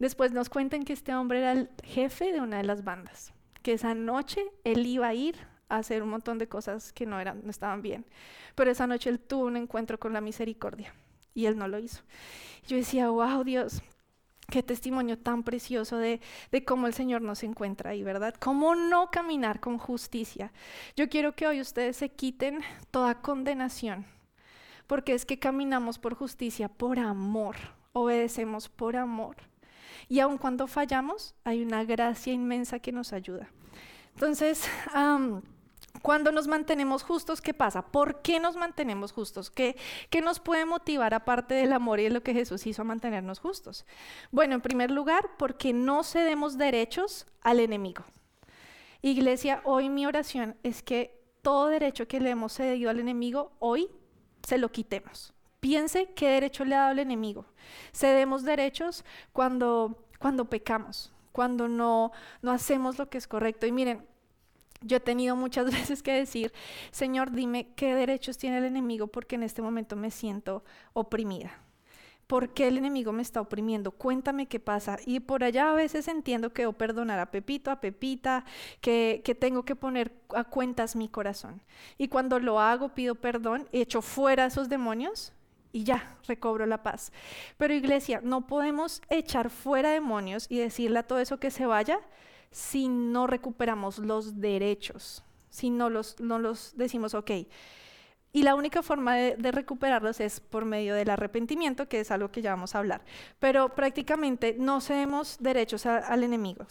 Después nos cuentan que este hombre era el jefe de una de las bandas, que esa noche él iba a ir a hacer un montón de cosas que no, eran, no estaban bien. Pero esa noche él tuvo un encuentro con la misericordia y él no lo hizo. Yo decía, wow, Dios, Qué testimonio tan precioso de, cómo el Señor nos encuentra ahí, ¿verdad? Cómo no caminar con justicia. Yo quiero que hoy ustedes se quiten toda condenación, porque es que caminamos por justicia, por amor, obedecemos por amor. Y aun cuando fallamos, hay una gracia inmensa que nos ayuda. Entonces, cuando nos mantenemos justos, ¿qué pasa? ¿Por qué nos mantenemos justos? ¿Qué, ¿Qué, nos puede motivar aparte del amor y de lo que Jesús hizo a mantenernos justos? Bueno, en primer lugar, porque no cedemos derechos al enemigo. Iglesia, hoy mi oración es que todo derecho que le hemos cedido al enemigo, hoy se lo quitemos. Piense qué derecho le ha dado el enemigo. Cedemos derechos cuando, cuando pecamos, cuando no, no hacemos lo que es correcto. Y miren, yo he tenido muchas veces que decir, Señor, dime qué derechos tiene el enemigo porque en este momento me siento oprimida. ¿Por qué el enemigo me está oprimiendo? Cuéntame qué pasa. Y por allá a veces entiendo que debo perdonar a Pepito, a Pepita, que, que tengo que poner a cuentas mi corazón. Y cuando lo hago, pido perdón, echo fuera esos demonios y ya, recobro la paz. Pero iglesia, no podemos echar fuera demonios y decirle a todo eso que se vaya si no recuperamos los derechos, si no los, no los decimos, ok. Y la única forma de, recuperarlos es por medio del arrepentimiento, que es algo que ya vamos a hablar. Pero prácticamente no cedemos derechos al enemigo.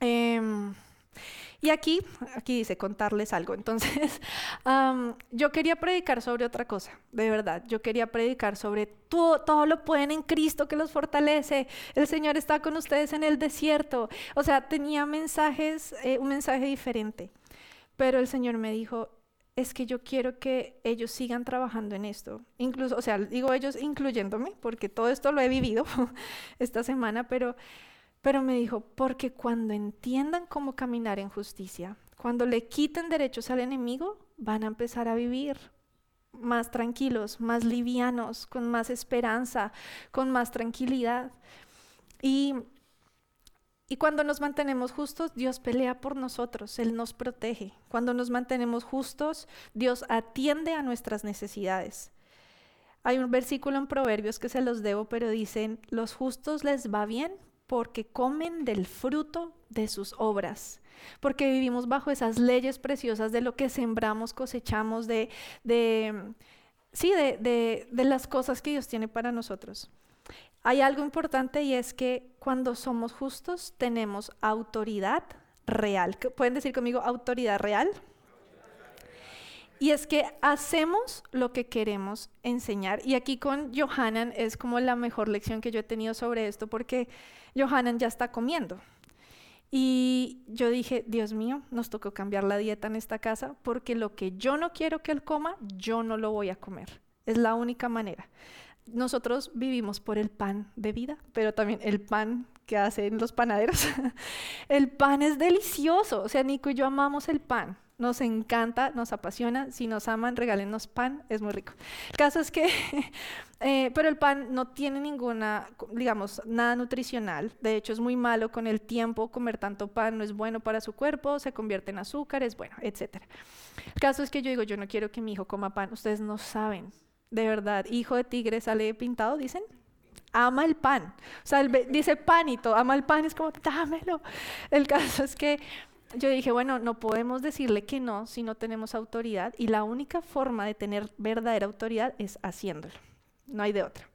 Em, y aquí, aquí dice contarles algo. Entonces, yo quería predicar sobre otra cosa, de verdad. Yo quería predicar sobre todo, todo lo pueden en Cristo que los fortalece. El Señor está con ustedes en el desierto. O sea, tenía mensajes, eh, un mensaje diferente. Pero el Señor me dijo, es que yo quiero que ellos sigan trabajando en esto. Incluso, o sea, digo ellos incluyéndome, porque todo esto lo he vivido esta semana, pero pero me dijo, porque cuando entiendan cómo caminar en justicia, cuando le quiten derechos al enemigo, van a empezar a vivir más tranquilos, más livianos, con más esperanza, con más tranquilidad. Y, y cuando nos mantenemos justos, Dios pelea por nosotros, Él nos protege. Cuando nos mantenemos justos, Dios atiende a nuestras necesidades. Hay un versículo en Proverbios que se los debo, pero dicen, los justos les va bien porque comen del fruto de sus obras, porque vivimos bajo esas leyes preciosas de lo que sembramos, cosechamos, de, de sí, de, de las cosas que Dios tiene para nosotros. Hay algo importante y es que cuando somos justos tenemos autoridad real. ¿Pueden decir conmigo autoridad real? Y es que hacemos lo que queremos enseñar. Y aquí con Johanan es como la mejor lección que yo he tenido sobre esto, porque Johanan ya está comiendo. Y yo dije, Dios mío, nos tocó cambiar la dieta en esta casa, porque lo que yo no quiero que él coma, yo no lo voy a comer. Es la única manera. Nosotros vivimos por el pan de vida, pero también el pan que hacen los panaderos. el pan es delicioso. O sea, Nico y yo amamos el pan nos encanta, nos apasiona. Si nos aman, regálenos pan, es muy rico. Caso es que, eh, pero el pan no tiene ninguna, digamos, nada nutricional. De hecho, es muy malo con el tiempo. Comer tanto pan no es bueno para su cuerpo, se convierte en azúcar, es bueno, etc. El caso es que yo digo, yo no quiero que mi hijo coma pan. Ustedes no saben, de verdad, hijo de tigre sale pintado, dicen ama el pan. O sea, dice panito, ama el pan, es como, dámelo. El caso es que yo dije, bueno, no podemos decirle que no si no tenemos autoridad y la única forma de tener verdadera autoridad es haciéndolo. No hay de otra.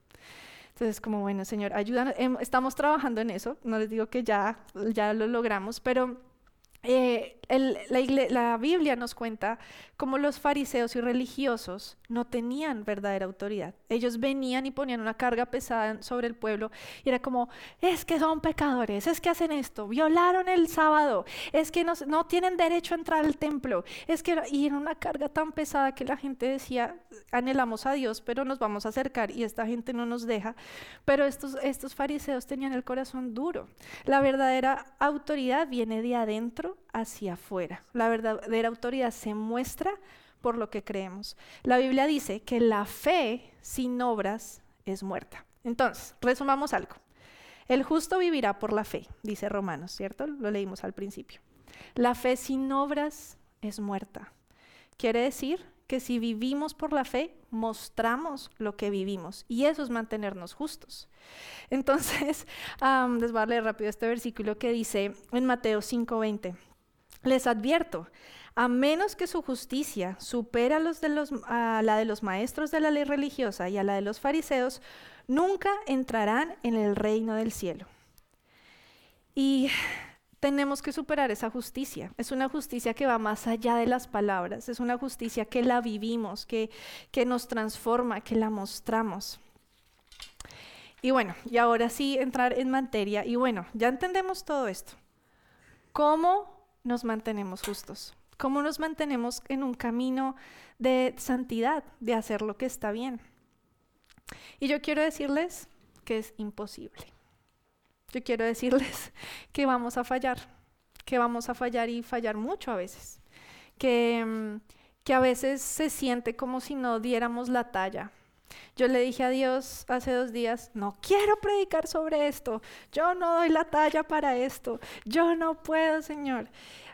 Entonces, como bueno, Señor, ayúdanos. Em, estamos trabajando en eso. No les digo que ya, ya lo logramos, pero eh, la, Biblia nos cuenta cómo los fariseos y religiosos no tenían verdadera autoridad. Ellos venían y ponían una carga pesada sobre el pueblo y era como, es que son pecadores, es que hacen esto, violaron el sábado, es que no, tienen derecho a entrar al templo, es que, y era una carga tan pesada que la gente decía, anhelamos a Dios, pero nos vamos a acercar y esta gente no nos deja. Pero estos, estos fariseos tenían el corazón duro. La verdadera autoridad viene de adentro hacia afuera. La verdadera autoridad se muestra por lo que creemos. La Biblia dice que la fe sin obras es muerta. Entonces, resumamos algo. El justo vivirá por la fe, dice Romanos, ¿cierto? Lo leímos al principio. La fe sin obras es muerta. Quiere decir que si vivimos por la fe, mostramos lo que vivimos. Y eso es mantenernos justos. Entonces, les voy a leer rápido este versículo que dice en Mateo 5:20. Les advierto, a menos que su justicia supera a la de los maestros de la ley religiosa y a la de los fariseos, nunca entrarán en el reino del cielo. Y tenemos que superar esa justicia. Es una justicia que va más allá de las palabras, es una justicia que la vivimos, que, que nos transforma, que la mostramos. Y bueno, y ahora sí entrar en materia. Y bueno, ya entendemos todo esto. ¿Cómo nos mantenemos justos? ¿Cómo nos mantenemos en un camino de santidad, de hacer lo que está bien? Y yo quiero decirles que es imposible. Yo quiero decirles que vamos a fallar, que vamos a fallar y fallar mucho a veces, que, mm, que a veces se siente como si no diéramos la talla. Yo le dije a Dios hace dos días, no quiero predicar sobre esto, yo no doy la talla para esto, yo no puedo, Señor.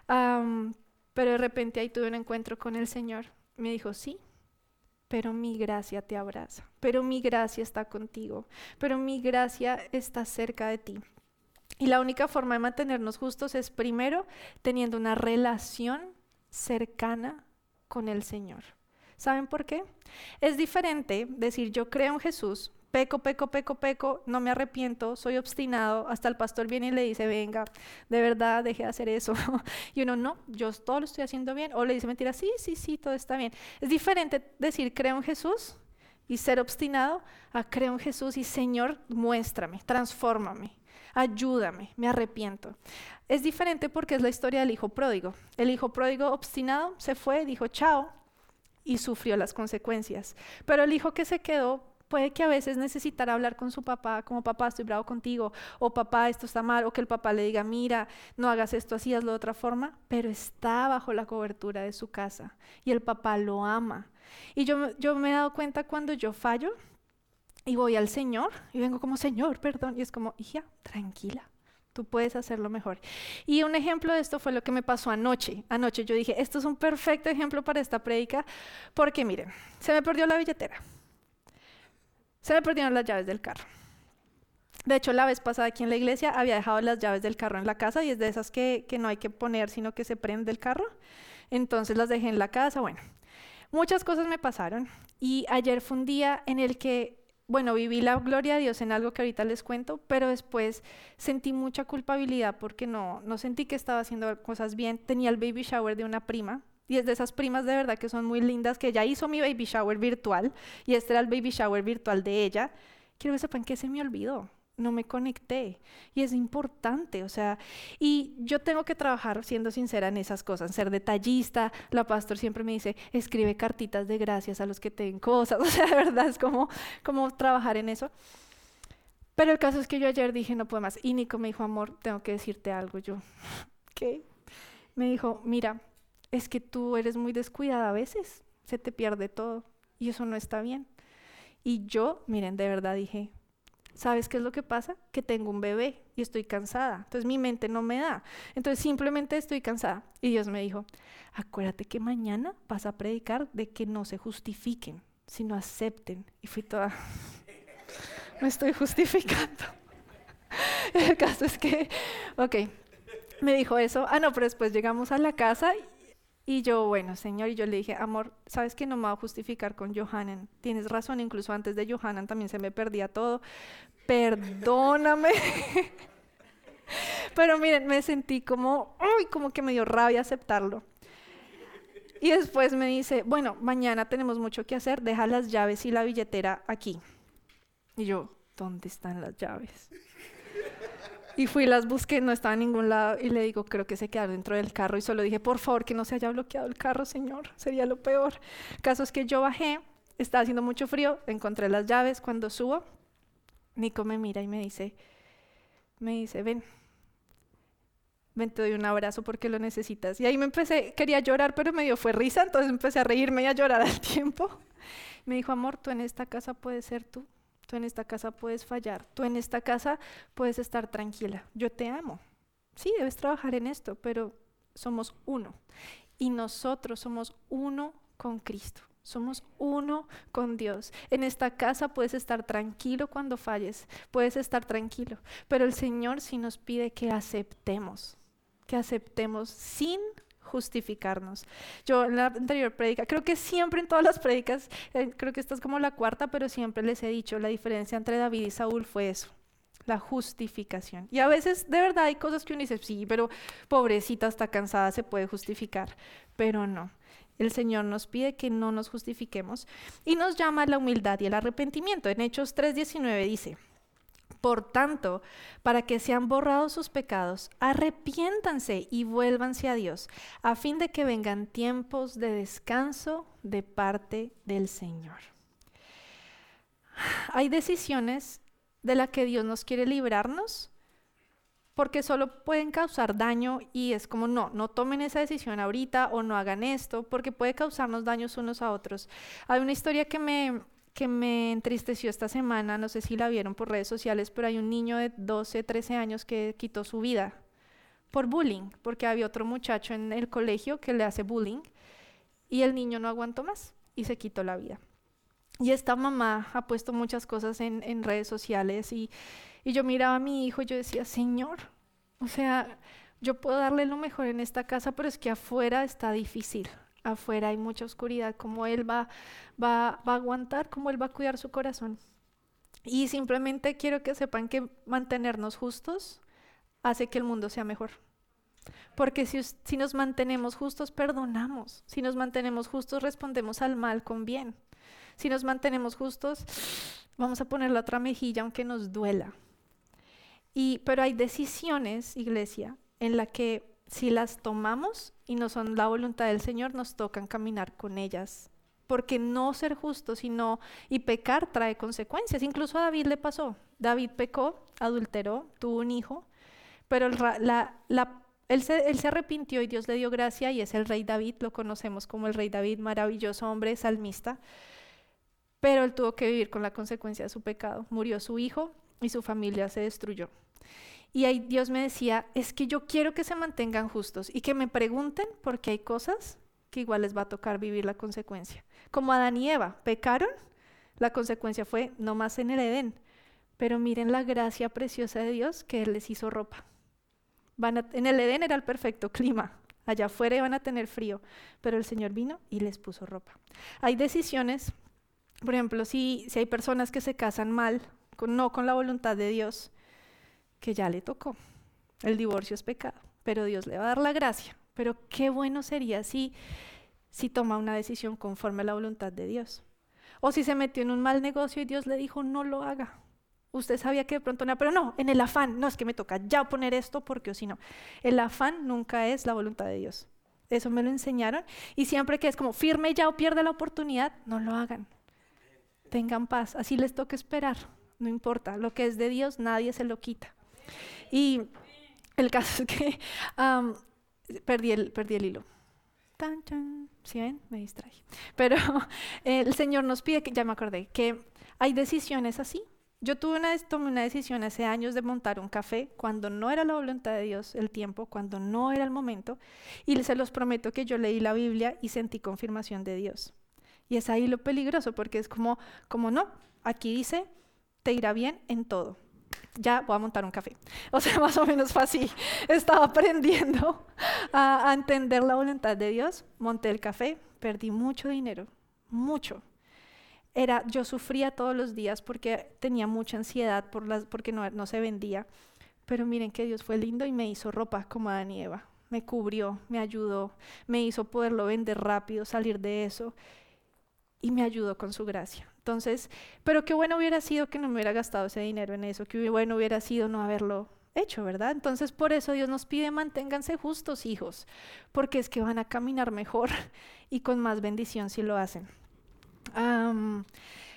pero de repente ahí tuve un encuentro con el Señor. Me dijo, sí, pero mi gracia te abraza, pero mi gracia está contigo, pero mi gracia está cerca de ti. Y la única forma de mantenernos justos es primero teniendo una relación cercana con el Señor. ¿Saben por qué? Es diferente decir yo creo en Jesús, peco, peco, peco, peco, no me arrepiento, soy obstinado, hasta el pastor viene y le dice, venga, de verdad, deje de hacer eso. y uno, no, yo todo lo estoy haciendo bien. O le dice mentira, sí, sí, sí, todo está bien. Es diferente decir, creo en Jesús y ser obstinado a creo en Jesús y Señor, muéstrame, transfórmame, ayúdame, me arrepiento. Es diferente porque es la historia del hijo pródigo. El hijo pródigo obstinado se fue, dijo chao y sufrió las consecuencias. Pero el hijo que se quedó Puede que a veces necesitará hablar con su papá, como papá, estoy bravo contigo, o papá, esto está mal, o que el papá le diga, mira, no hagas esto así, hazlo de otra forma, pero está bajo la cobertura de su casa y el papá lo ama. Y yo, yo me he dado cuenta cuando yo fallo y voy al Señor y vengo como, Señor, perdón, y es como, hija, tranquila, tú puedes hacerlo mejor. Y un ejemplo de esto fue lo que me pasó anoche. Anoche yo dije, esto es un perfecto ejemplo para esta prédica, porque miren, se me perdió la billetera. Se me perdieron las llaves del carro. De hecho, la vez pasada aquí en la iglesia había dejado las llaves del carro en la casa y es de esas que, que no hay que poner, sino que se prende el carro. Entonces las dejé en la casa. Bueno, muchas cosas me pasaron y ayer fue un día en el que, bueno, viví la gloria de Dios en algo que ahorita les cuento, pero después sentí mucha culpabilidad porque no, no sentí que estaba haciendo cosas bien. Tenía el baby shower de una prima y es de esas primas de verdad que son muy lindas, que ella hizo mi baby shower virtual y este era el baby shower virtual de ella. Quiero que sepan que se me olvidó, no me conecté. Y es importante, o sea, y yo tengo que trabajar, siendo sincera, en esas cosas, ser detallista. La pastor siempre me dice, escribe cartitas de gracias a los que te den cosas. O sea, de verdad es como, como trabajar en eso. Pero el caso es que yo ayer dije, no puedo más. Y Nico me dijo, amor, tengo que decirte algo. Yo, ¿qué? Me dijo, mira, es que tú eres muy descuidada a veces, se te pierde todo y eso no está bien. Y yo, miren, de verdad dije, ¿sabes qué es lo que pasa? Que tengo un bebé y estoy cansada. Entonces mi mente no me da. Entonces simplemente estoy cansada. Y Dios me dijo, acuérdate que mañana vas a predicar de que no se justifiquen, sino acepten. Y fui toda, me estoy justificando. El caso es que, ok, me dijo eso. Ah, no, pero después llegamos a la casa y yo, bueno, señor, y yo le dije, amor, ¿sabes que no me va a justificar con Johanan? Tienes razón, incluso antes de Johanan también se me perdía todo. Perdóname. Pero miren, me sentí como, uy, como que me dio rabia aceptarlo. Y después me dice, bueno, mañana tenemos mucho que hacer, deja las llaves y la billetera aquí. Y yo, ¿dónde están las llaves? Y fui, las busqué, no estaba en ningún lado y le digo, creo que se quedaron dentro del carro y solo dije, por favor, que no se haya bloqueado el carro, señor, sería lo peor. Caso es que yo bajé, estaba haciendo mucho frío, encontré las llaves, cuando subo, Nico me mira y me dice, me dice, ven, ven, te doy un abrazo porque lo necesitas. Y ahí me empecé, quería llorar, pero me dio fue risa, entonces empecé a reírme y a llorar al tiempo. Me dijo, amor, tú en esta casa puedes ser tú, tú en esta casa puedes fallar, tú en esta casa puedes estar tranquila, yo te amo. Sí, debes trabajar en esto, pero somos uno. Y nosotros somos uno con Cristo. Somos uno con Dios. En esta casa puedes estar tranquilo cuando falles, puedes estar tranquilo, pero el Señor sí nos pide que aceptemos, que aceptemos sin justificarnos. Yo en la anterior prédica, creo que siempre en todas las prédicas, eh, creo que esta es como la cuarta, pero siempre les he dicho, la diferencia entre David y Saúl fue eso, la justificación. Y a veces de verdad hay cosas que uno dice, sí, pero pobrecita está cansada, se puede justificar, pero no. El Señor nos pide que no nos justifiquemos y nos llama a la humildad y el arrepentimiento. En Hechos 3:19 dice, por tanto, para que sean borrados sus pecados, arrepiéntanse y vuélvanse a Dios, a fin de que vengan tiempos de descanso de parte del Señor. Hay decisiones de las que Dios nos quiere librarnos porque solo pueden causar daño y es como no, no tomen esa decisión ahorita o no hagan esto porque puede causarnos daños unos a otros. Hay una historia que me que me entristeció esta semana, no sé si la vieron por redes sociales, pero hay un niño de 12, 13 años que quitó su vida por bullying, porque había otro muchacho en el colegio que le hace bullying y el niño no aguantó más y se quitó la vida. Y esta mamá ha puesto muchas cosas en, en redes sociales y, y yo miraba a mi hijo y yo decía, Señor, o sea, yo puedo darle lo mejor en esta casa, pero es que afuera está difícil afuera hay mucha oscuridad, cómo Él va, va, va a aguantar, cómo Él va a cuidar su corazón. Y simplemente quiero que sepan que mantenernos justos hace que el mundo sea mejor. Porque si, si, nos mantenemos justos, perdonamos. Si nos mantenemos justos, respondemos al mal con bien. Si nos mantenemos justos, vamos a poner la otra mejilla aunque nos duela. Y, pero hay decisiones, iglesia, en la que si las tomamos y no son la voluntad del Señor, nos tocan caminar con ellas. Porque no ser justo, sino y pecar trae consecuencias. Incluso a David le pasó. David pecó, adulteró, tuvo un hijo, pero él, se, él se arrepintió y Dios le dio gracia y es el rey David, lo conocemos como el rey David, maravilloso hombre, salmista. Pero él tuvo que vivir con la consecuencia de su pecado. Murió su hijo y su familia se destruyó. Y ahí Dios me decía, es que yo quiero que se mantengan justos y que me pregunten porque hay cosas que igual les va a tocar vivir la consecuencia. Como Adán y Eva pecaron, la consecuencia fue no más en el Edén. Pero miren la gracia preciosa de Dios que Él les hizo ropa. Van en el Edén era el perfecto clima, allá afuera iban a tener frío, pero el Señor vino y les puso ropa. Hay decisiones, por ejemplo, si hay personas que se casan mal, no con la voluntad de Dios, que ya le tocó. El divorcio es pecado, pero Dios le va a dar la gracia. Pero qué bueno sería si, si toma una decisión conforme a la voluntad de Dios. O si se metió en un mal negocio y Dios le dijo, no lo haga. Usted sabía que de pronto no, pero no, en el afán, no es que me toca ya poner esto porque o si no. El afán nunca es la voluntad de Dios. Eso me lo enseñaron. Y siempre que es como firme ya o pierde la oportunidad, no lo hagan. Tengan paz. Así les toca esperar. No importa. Lo que es de Dios, nadie se lo quita. Y el caso es que perdí, el, perdí el hilo. Tan, ¿Sí ven? Me distraje. Pero el Señor nos pide, que ya me acordé, que hay decisiones así. Yo tuve una, tomé una decisión hace años de montar un café cuando no era la voluntad de Dios el tiempo, cuando no era el momento, y se los prometo que yo leí la Biblia y sentí confirmación de Dios. Y es ahí lo peligroso, porque es como, como no, aquí dice, te irá bien en todo ya voy a montar un café. O sea, más o menos fue así. Estaba aprendiendo a, entender la voluntad de Dios, monté el café, perdí mucho dinero, mucho. Era, yo sufría todos los días porque tenía mucha ansiedad por las, porque no, no se vendía. Pero miren que Dios fue lindo y me hizo ropa como Adán y Eva. Me cubrió, me ayudó, me hizo poderlo vender rápido, salir de eso y me ayudó con su gracia. Entonces, pero qué bueno hubiera sido que no me hubiera gastado ese dinero en eso, qué bueno hubiera sido no haberlo hecho, ¿verdad? Entonces, por eso Dios nos pide manténganse justos, hijos, porque es que van a caminar mejor y con más bendición si lo hacen.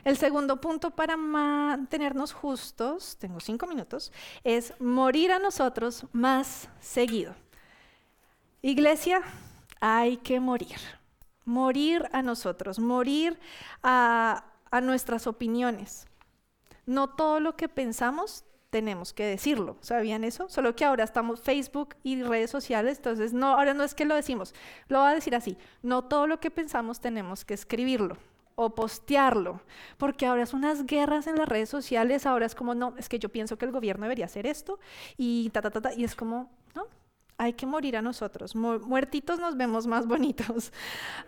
el segundo punto para mantenernos justos, tengo cinco minutos, es morir a nosotros más seguido. Iglesia, hay que morir. Morir a nosotros, morir a, a nuestras opiniones. No todo lo que pensamos tenemos que decirlo. ¿Sabían eso? Solo que ahora estamos Facebook y redes sociales, entonces no, ahora no es que lo decimos, lo va a decir así. No todo lo que pensamos tenemos que escribirlo o postearlo, porque ahora es unas guerras en las redes sociales, ahora es como, no, es que yo pienso que el gobierno debería hacer esto y ta, ta, ta, ta y es como, no, hay que morir a nosotros, muertitos nos vemos más bonitos.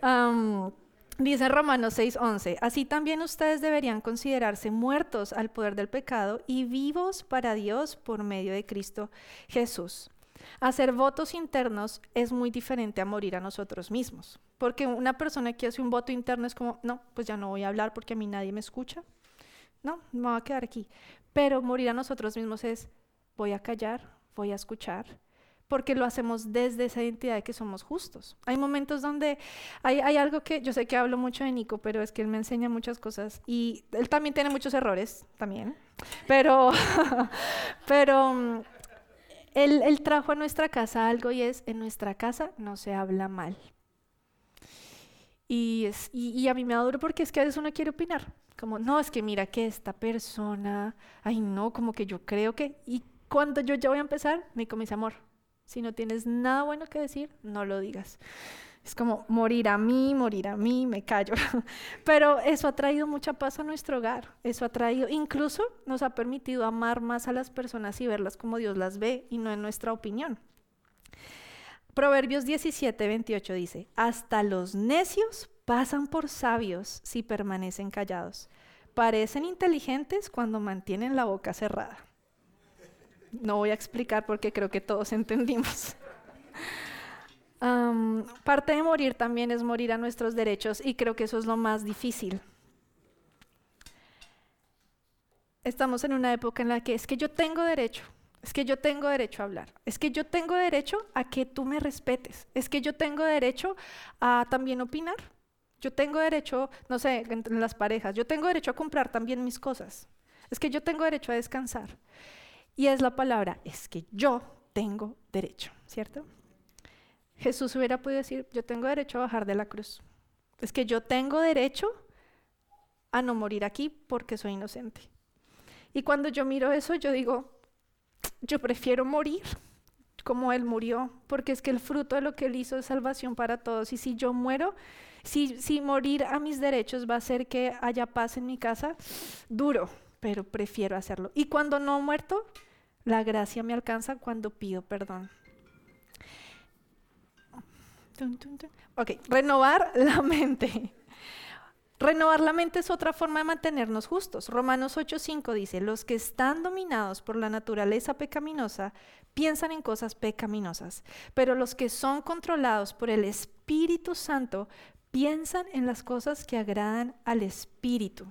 Dice Romanos 6:11, así también ustedes deberían considerarse muertos al poder del pecado y vivos para Dios por medio de Cristo Jesús. Hacer votos internos es muy diferente a morir a nosotros mismos, porque una persona que hace un voto interno es como, no, pues ya no voy a hablar porque a mí nadie me escucha, no, me voy a quedar aquí. Pero morir a nosotros mismos es, voy a callar, voy a escuchar, porque lo hacemos desde esa identidad de que somos justos. Hay momentos donde hay, algo que yo sé que hablo mucho de Nico, pero es que él me enseña muchas cosas y él también tiene muchos errores, también, pero, pero mm, él, trajo a nuestra casa algo y es, en nuestra casa no se habla mal. Y, es, y, a mí me da duro porque es que a veces uno quiere opinar. Como, no, es que mira que esta persona, ay no, como que yo creo que... Y cuando yo ya voy a empezar, me dice, amor, si no tienes nada bueno que decir, no lo digas. Es como morir a mí, morir a mí, me callo. Pero eso ha traído mucha paz a nuestro hogar. Eso ha traído, incluso nos ha permitido amar más a las personas y verlas como Dios las ve y no en nuestra opinión. Proverbios 17, 28 dice, hasta los necios pasan por sabios si permanecen callados. Parecen inteligentes cuando mantienen la boca cerrada. No voy a explicar porque creo que todos entendimos. parte de morir también es morir a nuestros derechos y creo que eso es lo más difícil. Estamos en una época en la que es que yo tengo derecho, es que yo tengo derecho a hablar, es que yo tengo derecho a que tú me respetes, es que yo tengo derecho a también opinar, yo tengo derecho, no sé, en las parejas, yo tengo derecho a comprar también mis cosas, es que yo tengo derecho a descansar. Y es la palabra, es que yo tengo derecho, ¿cierto? Jesús hubiera podido decir, yo tengo derecho a bajar de la cruz. Es que yo tengo derecho a no morir aquí porque soy inocente. Y cuando yo miro eso, yo digo, yo prefiero morir como Él murió, porque es que el fruto de lo que Él hizo es salvación para todos. Y si yo muero, si, si morir a mis derechos va a hacer que haya paz en mi casa, duro, pero prefiero hacerlo. Y cuando no muerto, la gracia me alcanza cuando pido perdón. Ok, renovar la mente. Renovar la mente es otra forma de mantenernos justos. Romanos 8:5 dice, los que están dominados por la naturaleza pecaminosa piensan en cosas pecaminosas, pero los que son controlados por el Espíritu Santo piensan en las cosas que agradan al Espíritu.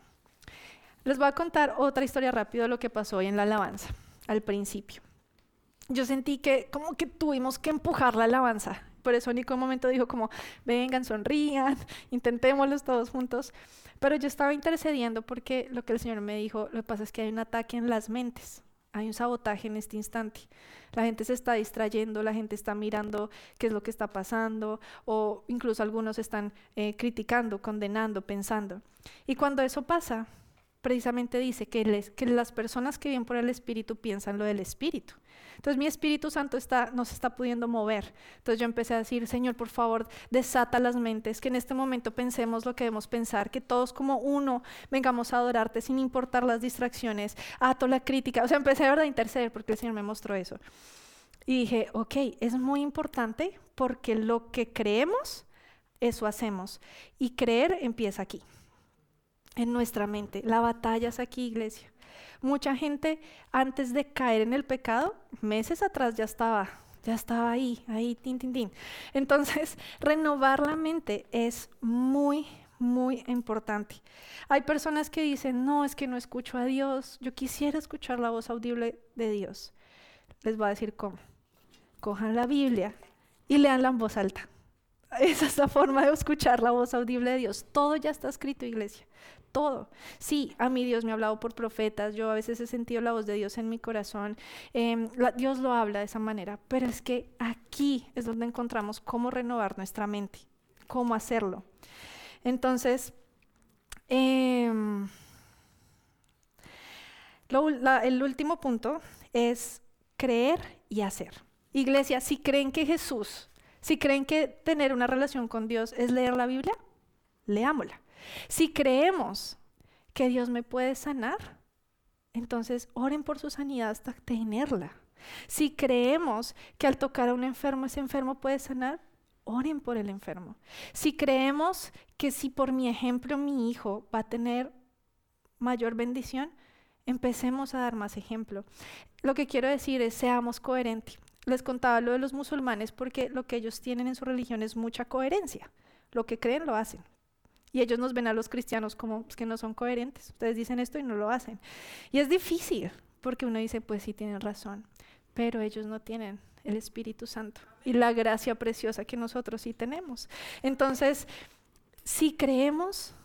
Les voy a contar otra historia rápido de lo que pasó hoy en la alabanza al principio. Yo sentí que como que tuvimos que empujar la alabanza. Por eso Nico un momento dijo como, vengan, sonrían, intentémoslos todos juntos. Pero yo estaba intercediendo porque lo que el Señor me dijo, lo que pasa es que hay un ataque en las mentes, hay un sabotaje en este instante. La gente se está distrayendo, la gente está mirando qué es lo que está pasando, o incluso algunos están eh, criticando, condenando, pensando. Y cuando eso pasa, precisamente dice que, las personas que viven por el Espíritu piensan lo del Espíritu. Entonces mi Espíritu Santo está, no se está pudiendo mover. Entonces yo empecé a decir, Señor, por favor, desata las mentes, que en este momento pensemos lo que debemos pensar, que todos como uno vengamos a adorarte sin importar las distracciones, ato la crítica. O sea, empecé verdad, a interceder porque el Señor me mostró eso. Y dije, ok, es muy importante porque lo que creemos, eso hacemos. Y creer empieza aquí en nuestra mente. La batalla es aquí, iglesia. Mucha gente antes de caer en el pecado, meses atrás ya estaba, ya estaba ahí, ahí, tin, tin, tin. Entonces, renovar la mente es muy, muy importante. Hay personas que dicen, no, es que no escucho a Dios, yo quisiera escuchar la voz audible de Dios. Les voy a decir cómo. Cojan la Biblia y leanla en voz alta. Esa es la forma de escuchar la voz audible de Dios. Todo ya está escrito, iglesia todo. Sí, a mí Dios me ha hablado por profetas, yo a veces he sentido la voz de Dios en mi corazón, em, Dios lo habla de esa manera, pero es que aquí es donde encontramos cómo renovar nuestra mente, cómo hacerlo. Entonces, em, el último punto es creer y hacer. Iglesia, si creen que Jesús, si creen que tener una relación con Dios es leer la Biblia, leámosla. Si creemos que Dios me puede sanar, entonces oren por su sanidad hasta tenerla. Si creemos que al tocar a un enfermo ese enfermo puede sanar, oren por el enfermo. Si creemos que si por mi ejemplo mi hijo va a tener mayor bendición, empecemos a dar más ejemplo. Lo que quiero decir es seamos coherentes. Les contaba lo de los musulmanes porque lo que ellos tienen en su religión es mucha coherencia. Lo que creen lo hacen. Y ellos nos ven a los cristianos como que no son coherentes. Ustedes dicen esto y no lo hacen. Y es difícil porque uno dice, pues sí tienen razón, pero ellos no tienen el Espíritu Santo y la gracia preciosa que nosotros sí tenemos. Entonces, si creemos,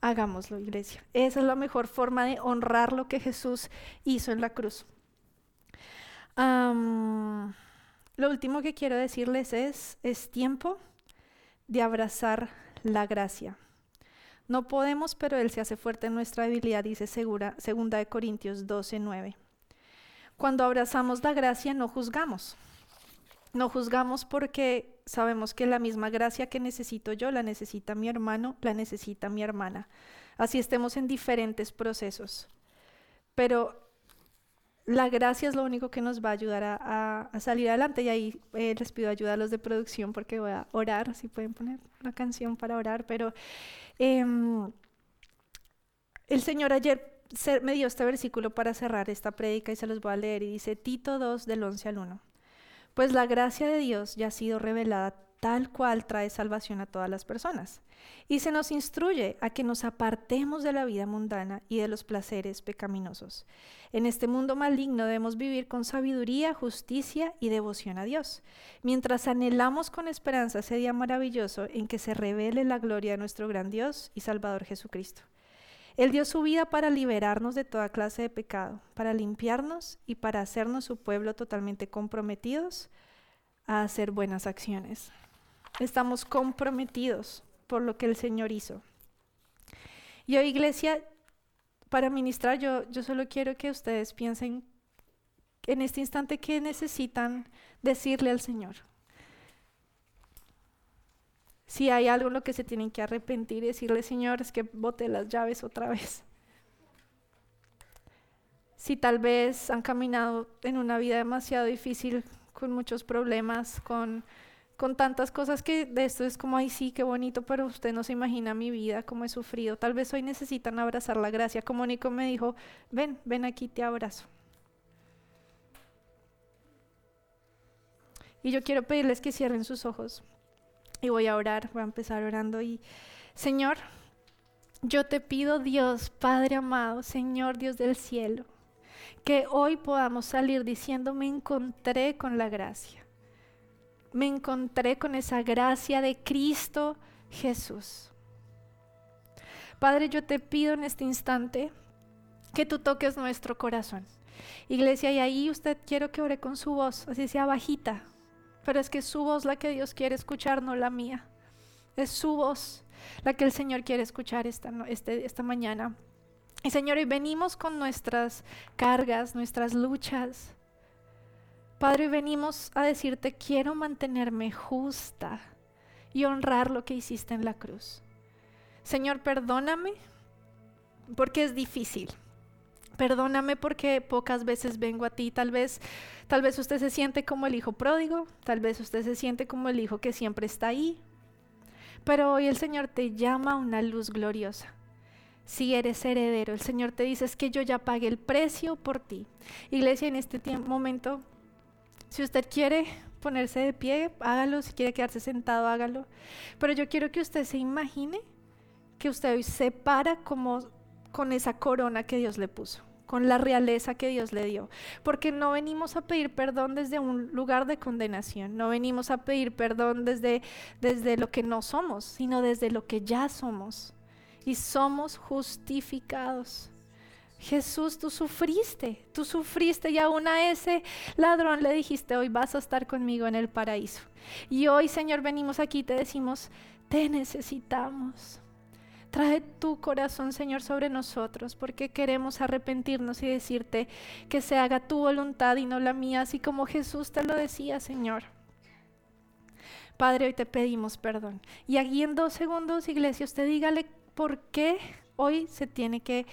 hagámoslo, iglesia. Esa es la mejor forma de honrar lo que Jesús hizo en la cruz. lo último que quiero decirles es, es tiempo de abrazar la gracia. No podemos, pero Él se hace fuerte en nuestra debilidad, dice segura, segunda de Corintios 12, 9. Cuando abrazamos la gracia no juzgamos. No juzgamos porque sabemos que la misma gracia que necesito yo la necesita mi hermano, la necesita mi hermana. Así estemos en diferentes procesos. Pero la gracia es lo único que nos va a ayudar a, salir adelante y ahí eh, les pido ayuda a los de producción porque voy a orar, si pueden poner una canción para orar, pero em, el Señor ayer me dio este versículo para cerrar esta prédica y se los voy a leer y dice Tito 2 del 11 al 1. Pues la gracia de Dios ya ha sido revelada tal cual trae salvación a todas las personas. Y se nos instruye a que nos apartemos de la vida mundana y de los placeres pecaminosos. En este mundo maligno debemos vivir con sabiduría, justicia y devoción a Dios, mientras anhelamos con esperanza ese día maravilloso en que se revele la gloria de nuestro gran Dios y Salvador Jesucristo. Él dio su vida para liberarnos de toda clase de pecado, para limpiarnos y para hacernos su pueblo totalmente comprometidos a hacer buenas acciones. Estamos comprometidos por lo que el Señor hizo. Y hoy, iglesia, para ministrar, yo, yo solo quiero que ustedes piensen en este instante qué necesitan decirle al Señor. Si hay algo en lo que se tienen que arrepentir y decirle, Señor, es que bote las llaves otra vez. Si tal vez han caminado en una vida demasiado difícil, con muchos problemas, con con tantas cosas que de esto es como, ay sí, qué bonito, pero usted no se imagina mi vida, cómo he sufrido. Tal vez hoy necesitan abrazar la gracia, como Nico me dijo, ven, ven aquí, te abrazo. Y yo quiero pedirles que cierren sus ojos. Y voy a orar, voy a empezar orando. Y Señor, yo te pido Dios, Padre amado, Señor Dios del cielo, que hoy podamos salir diciendo, me encontré con la gracia me encontré con esa gracia de Cristo Jesús. Padre, yo te pido en este instante que tú toques nuestro corazón. Iglesia, y ahí usted quiero que ore con su voz, así sea bajita, pero es que es su voz la que Dios quiere escuchar, no la mía. Es su voz la que el Señor quiere escuchar esta, este, esta mañana. Y Señor, hoy venimos con nuestras cargas, nuestras luchas, Padre, venimos a decirte, quiero mantenerme justa y honrar lo que hiciste en la cruz. Señor, perdóname porque es difícil. Perdóname porque pocas veces vengo a ti. Tal vez, tal vez usted se siente como el hijo pródigo, tal vez usted se siente como el hijo que siempre está ahí. Pero hoy el Señor te llama a una luz gloriosa. Si eres heredero, el Señor te dice es que yo ya pagué el precio por ti. Iglesia, en este momento si usted quiere ponerse de pie, hágalo. Si quiere quedarse sentado, hágalo. Pero yo quiero que usted se imagine que usted hoy se para como con esa corona que Dios le puso con la realeza que Dios le dio. Porque no venimos a pedir perdón desde un lugar de condenación, no venimos a pedir perdón desde, desde lo que no somos, sino desde lo que ya somos. y somos justificados. Jesús, tú sufriste, tú sufriste y aún a ese ladrón le dijiste, hoy vas a estar conmigo en el paraíso. Y hoy, Señor, venimos aquí y te decimos, te necesitamos. Trae tu corazón, Señor, sobre nosotros, porque queremos arrepentirnos y decirte que se haga tu voluntad y no la mía, así como Jesús te lo decía, Señor. Padre, hoy te pedimos perdón. Y aquí en dos segundos, iglesia, usted dígale por qué hoy se tiene que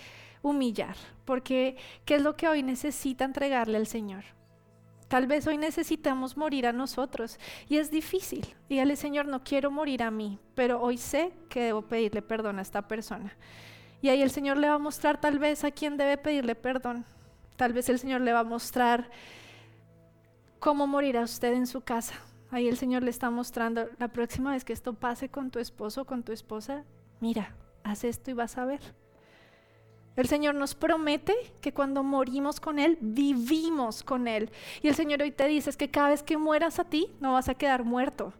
humillar, porque qué es lo que hoy necesita entregarle al Señor. Tal vez hoy necesitamos morir a nosotros y es difícil. Dígale, Señor, no quiero morir a mí, pero hoy sé que debo pedirle perdón a esta persona. Y ahí el Señor le va a mostrar tal vez a quién debe pedirle perdón. Tal vez el Señor le va a mostrar cómo morirá usted en su casa. Ahí el Señor le está mostrando, la próxima vez que esto pase con tu esposo o con tu esposa, mira, haz esto y vas a ver. El Señor nos promete que cuando morimos con Él, vivimos con Él. Y el Señor hoy te dice es que cada vez que mueras a ti, no vas a quedar muerto.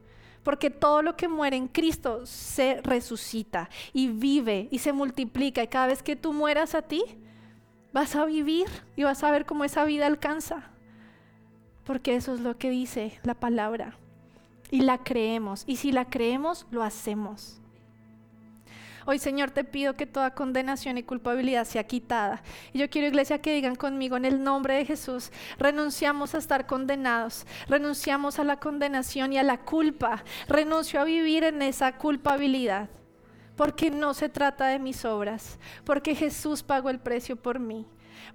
Porque todo lo que muere en Cristo se resucita y vive y se multiplica. Y cada vez que tú mueras a ti, vas a vivir y vas a ver cómo esa vida alcanza. Porque eso es lo que dice la palabra. Y la creemos. Y si la creemos, lo hacemos. Hoy, Señor, te pido que toda condenación y culpabilidad sea quitada. Y yo quiero, iglesia, que digan conmigo, en el nombre de Jesús, renunciamos a estar condenados, renunciamos a la condenación y a la culpa, renuncio a vivir en esa culpabilidad. Porque no se trata de mis obras, porque Jesús pagó el precio por mí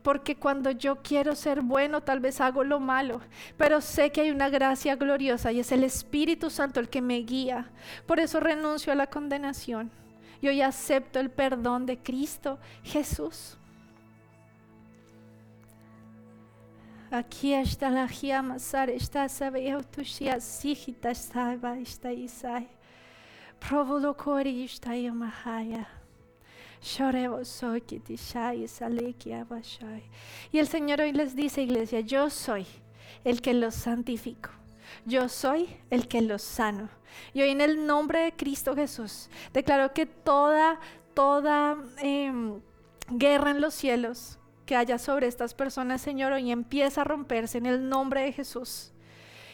porque cuando yo quiero ser bueno tal vez hago lo malo, pero sé que hay una gracia gloriosa y es el Espíritu Santo el que me guía. Por eso renuncio a la condenación. Yo ya acepto el perdón de Cristo Jesús. Aquí está la sar está sabeu tu shia sihita saiba está isai. Provo cori está yamahaya. Y el Señor hoy les dice, iglesia, yo soy el que los santifico. Yo soy el que los sano. Y hoy en el nombre de Cristo Jesús declaro que toda, toda em, guerra en los cielos que haya sobre estas personas, Señor, hoy empieza a romperse en el nombre de Jesús.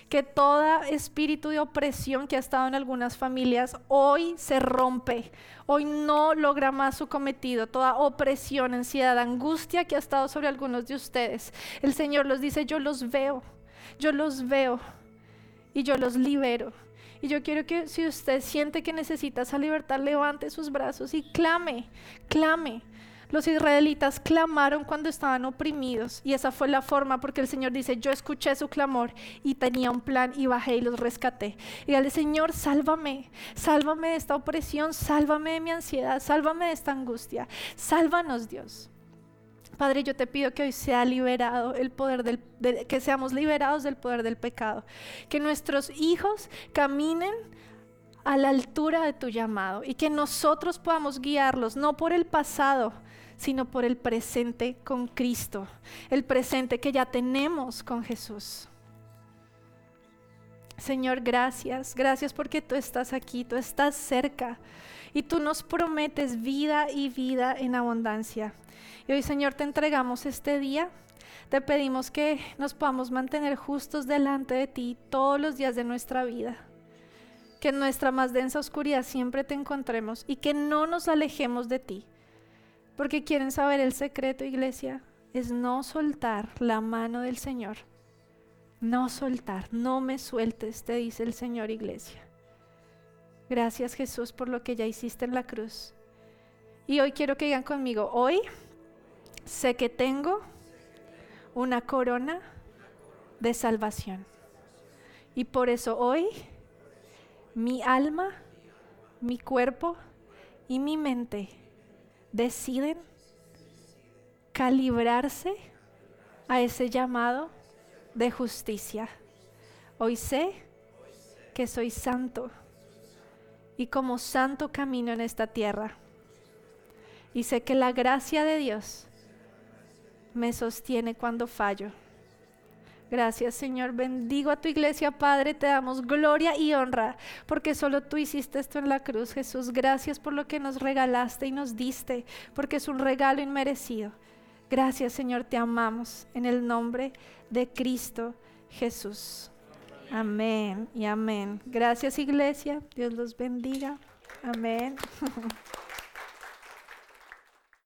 Que todo espíritu de opresión que ha estado en algunas familias hoy se rompe. Hoy no logra más su cometido. Toda opresión, ansiedad, angustia que ha estado sobre algunos de ustedes. El Señor los dice, yo los veo. Yo los veo y yo los libero. Y yo quiero que si usted siente que necesita esa libertad, levante sus brazos y clame, clame. Los israelitas clamaron cuando estaban oprimidos y esa fue la forma porque el Señor dice, yo escuché su clamor y tenía un plan y bajé y los rescaté. Y dale, Señor, sálvame, sálvame de esta opresión, sálvame de mi ansiedad, sálvame de esta angustia, sálvanos Dios. Padre, yo te pido que hoy sea liberado el poder del, que seamos liberados del poder del pecado, que nuestros hijos caminen a la altura de tu llamado y que nosotros podamos guiarlos no por el pasado, sino por el presente con Cristo, el presente que ya tenemos con Jesús. Señor, gracias, gracias porque tú estás aquí, tú estás cerca y tú nos prometes vida y vida en abundancia. Y hoy, Señor, te entregamos este día. Te pedimos que nos podamos mantener justos delante de ti todos los días de nuestra vida. Que en nuestra más densa oscuridad siempre te encontremos y que no nos alejemos de ti. Porque quieren saber el secreto, iglesia, es no soltar la mano del Señor. No soltar, no me sueltes, te dice el Señor, iglesia. Gracias Jesús por lo que ya hiciste en la cruz. Y hoy quiero que digan conmigo, hoy sé que tengo una corona de salvación. Y por eso hoy mi alma, mi cuerpo y mi mente deciden calibrarse a ese llamado de justicia. Hoy sé que soy santo y como santo camino en esta tierra. Y sé que la gracia de Dios me sostiene cuando fallo. Gracias, Señor. Bendigo a tu iglesia, Padre. Te damos gloria y honra, porque solo tú hiciste esto en la cruz, Jesús. Gracias por lo que nos regalaste y nos diste, porque es un regalo inmerecido. Gracias, Señor. Te amamos en el nombre de Cristo Jesús. Amén y amén. Gracias, iglesia. Dios los bendiga. Amén.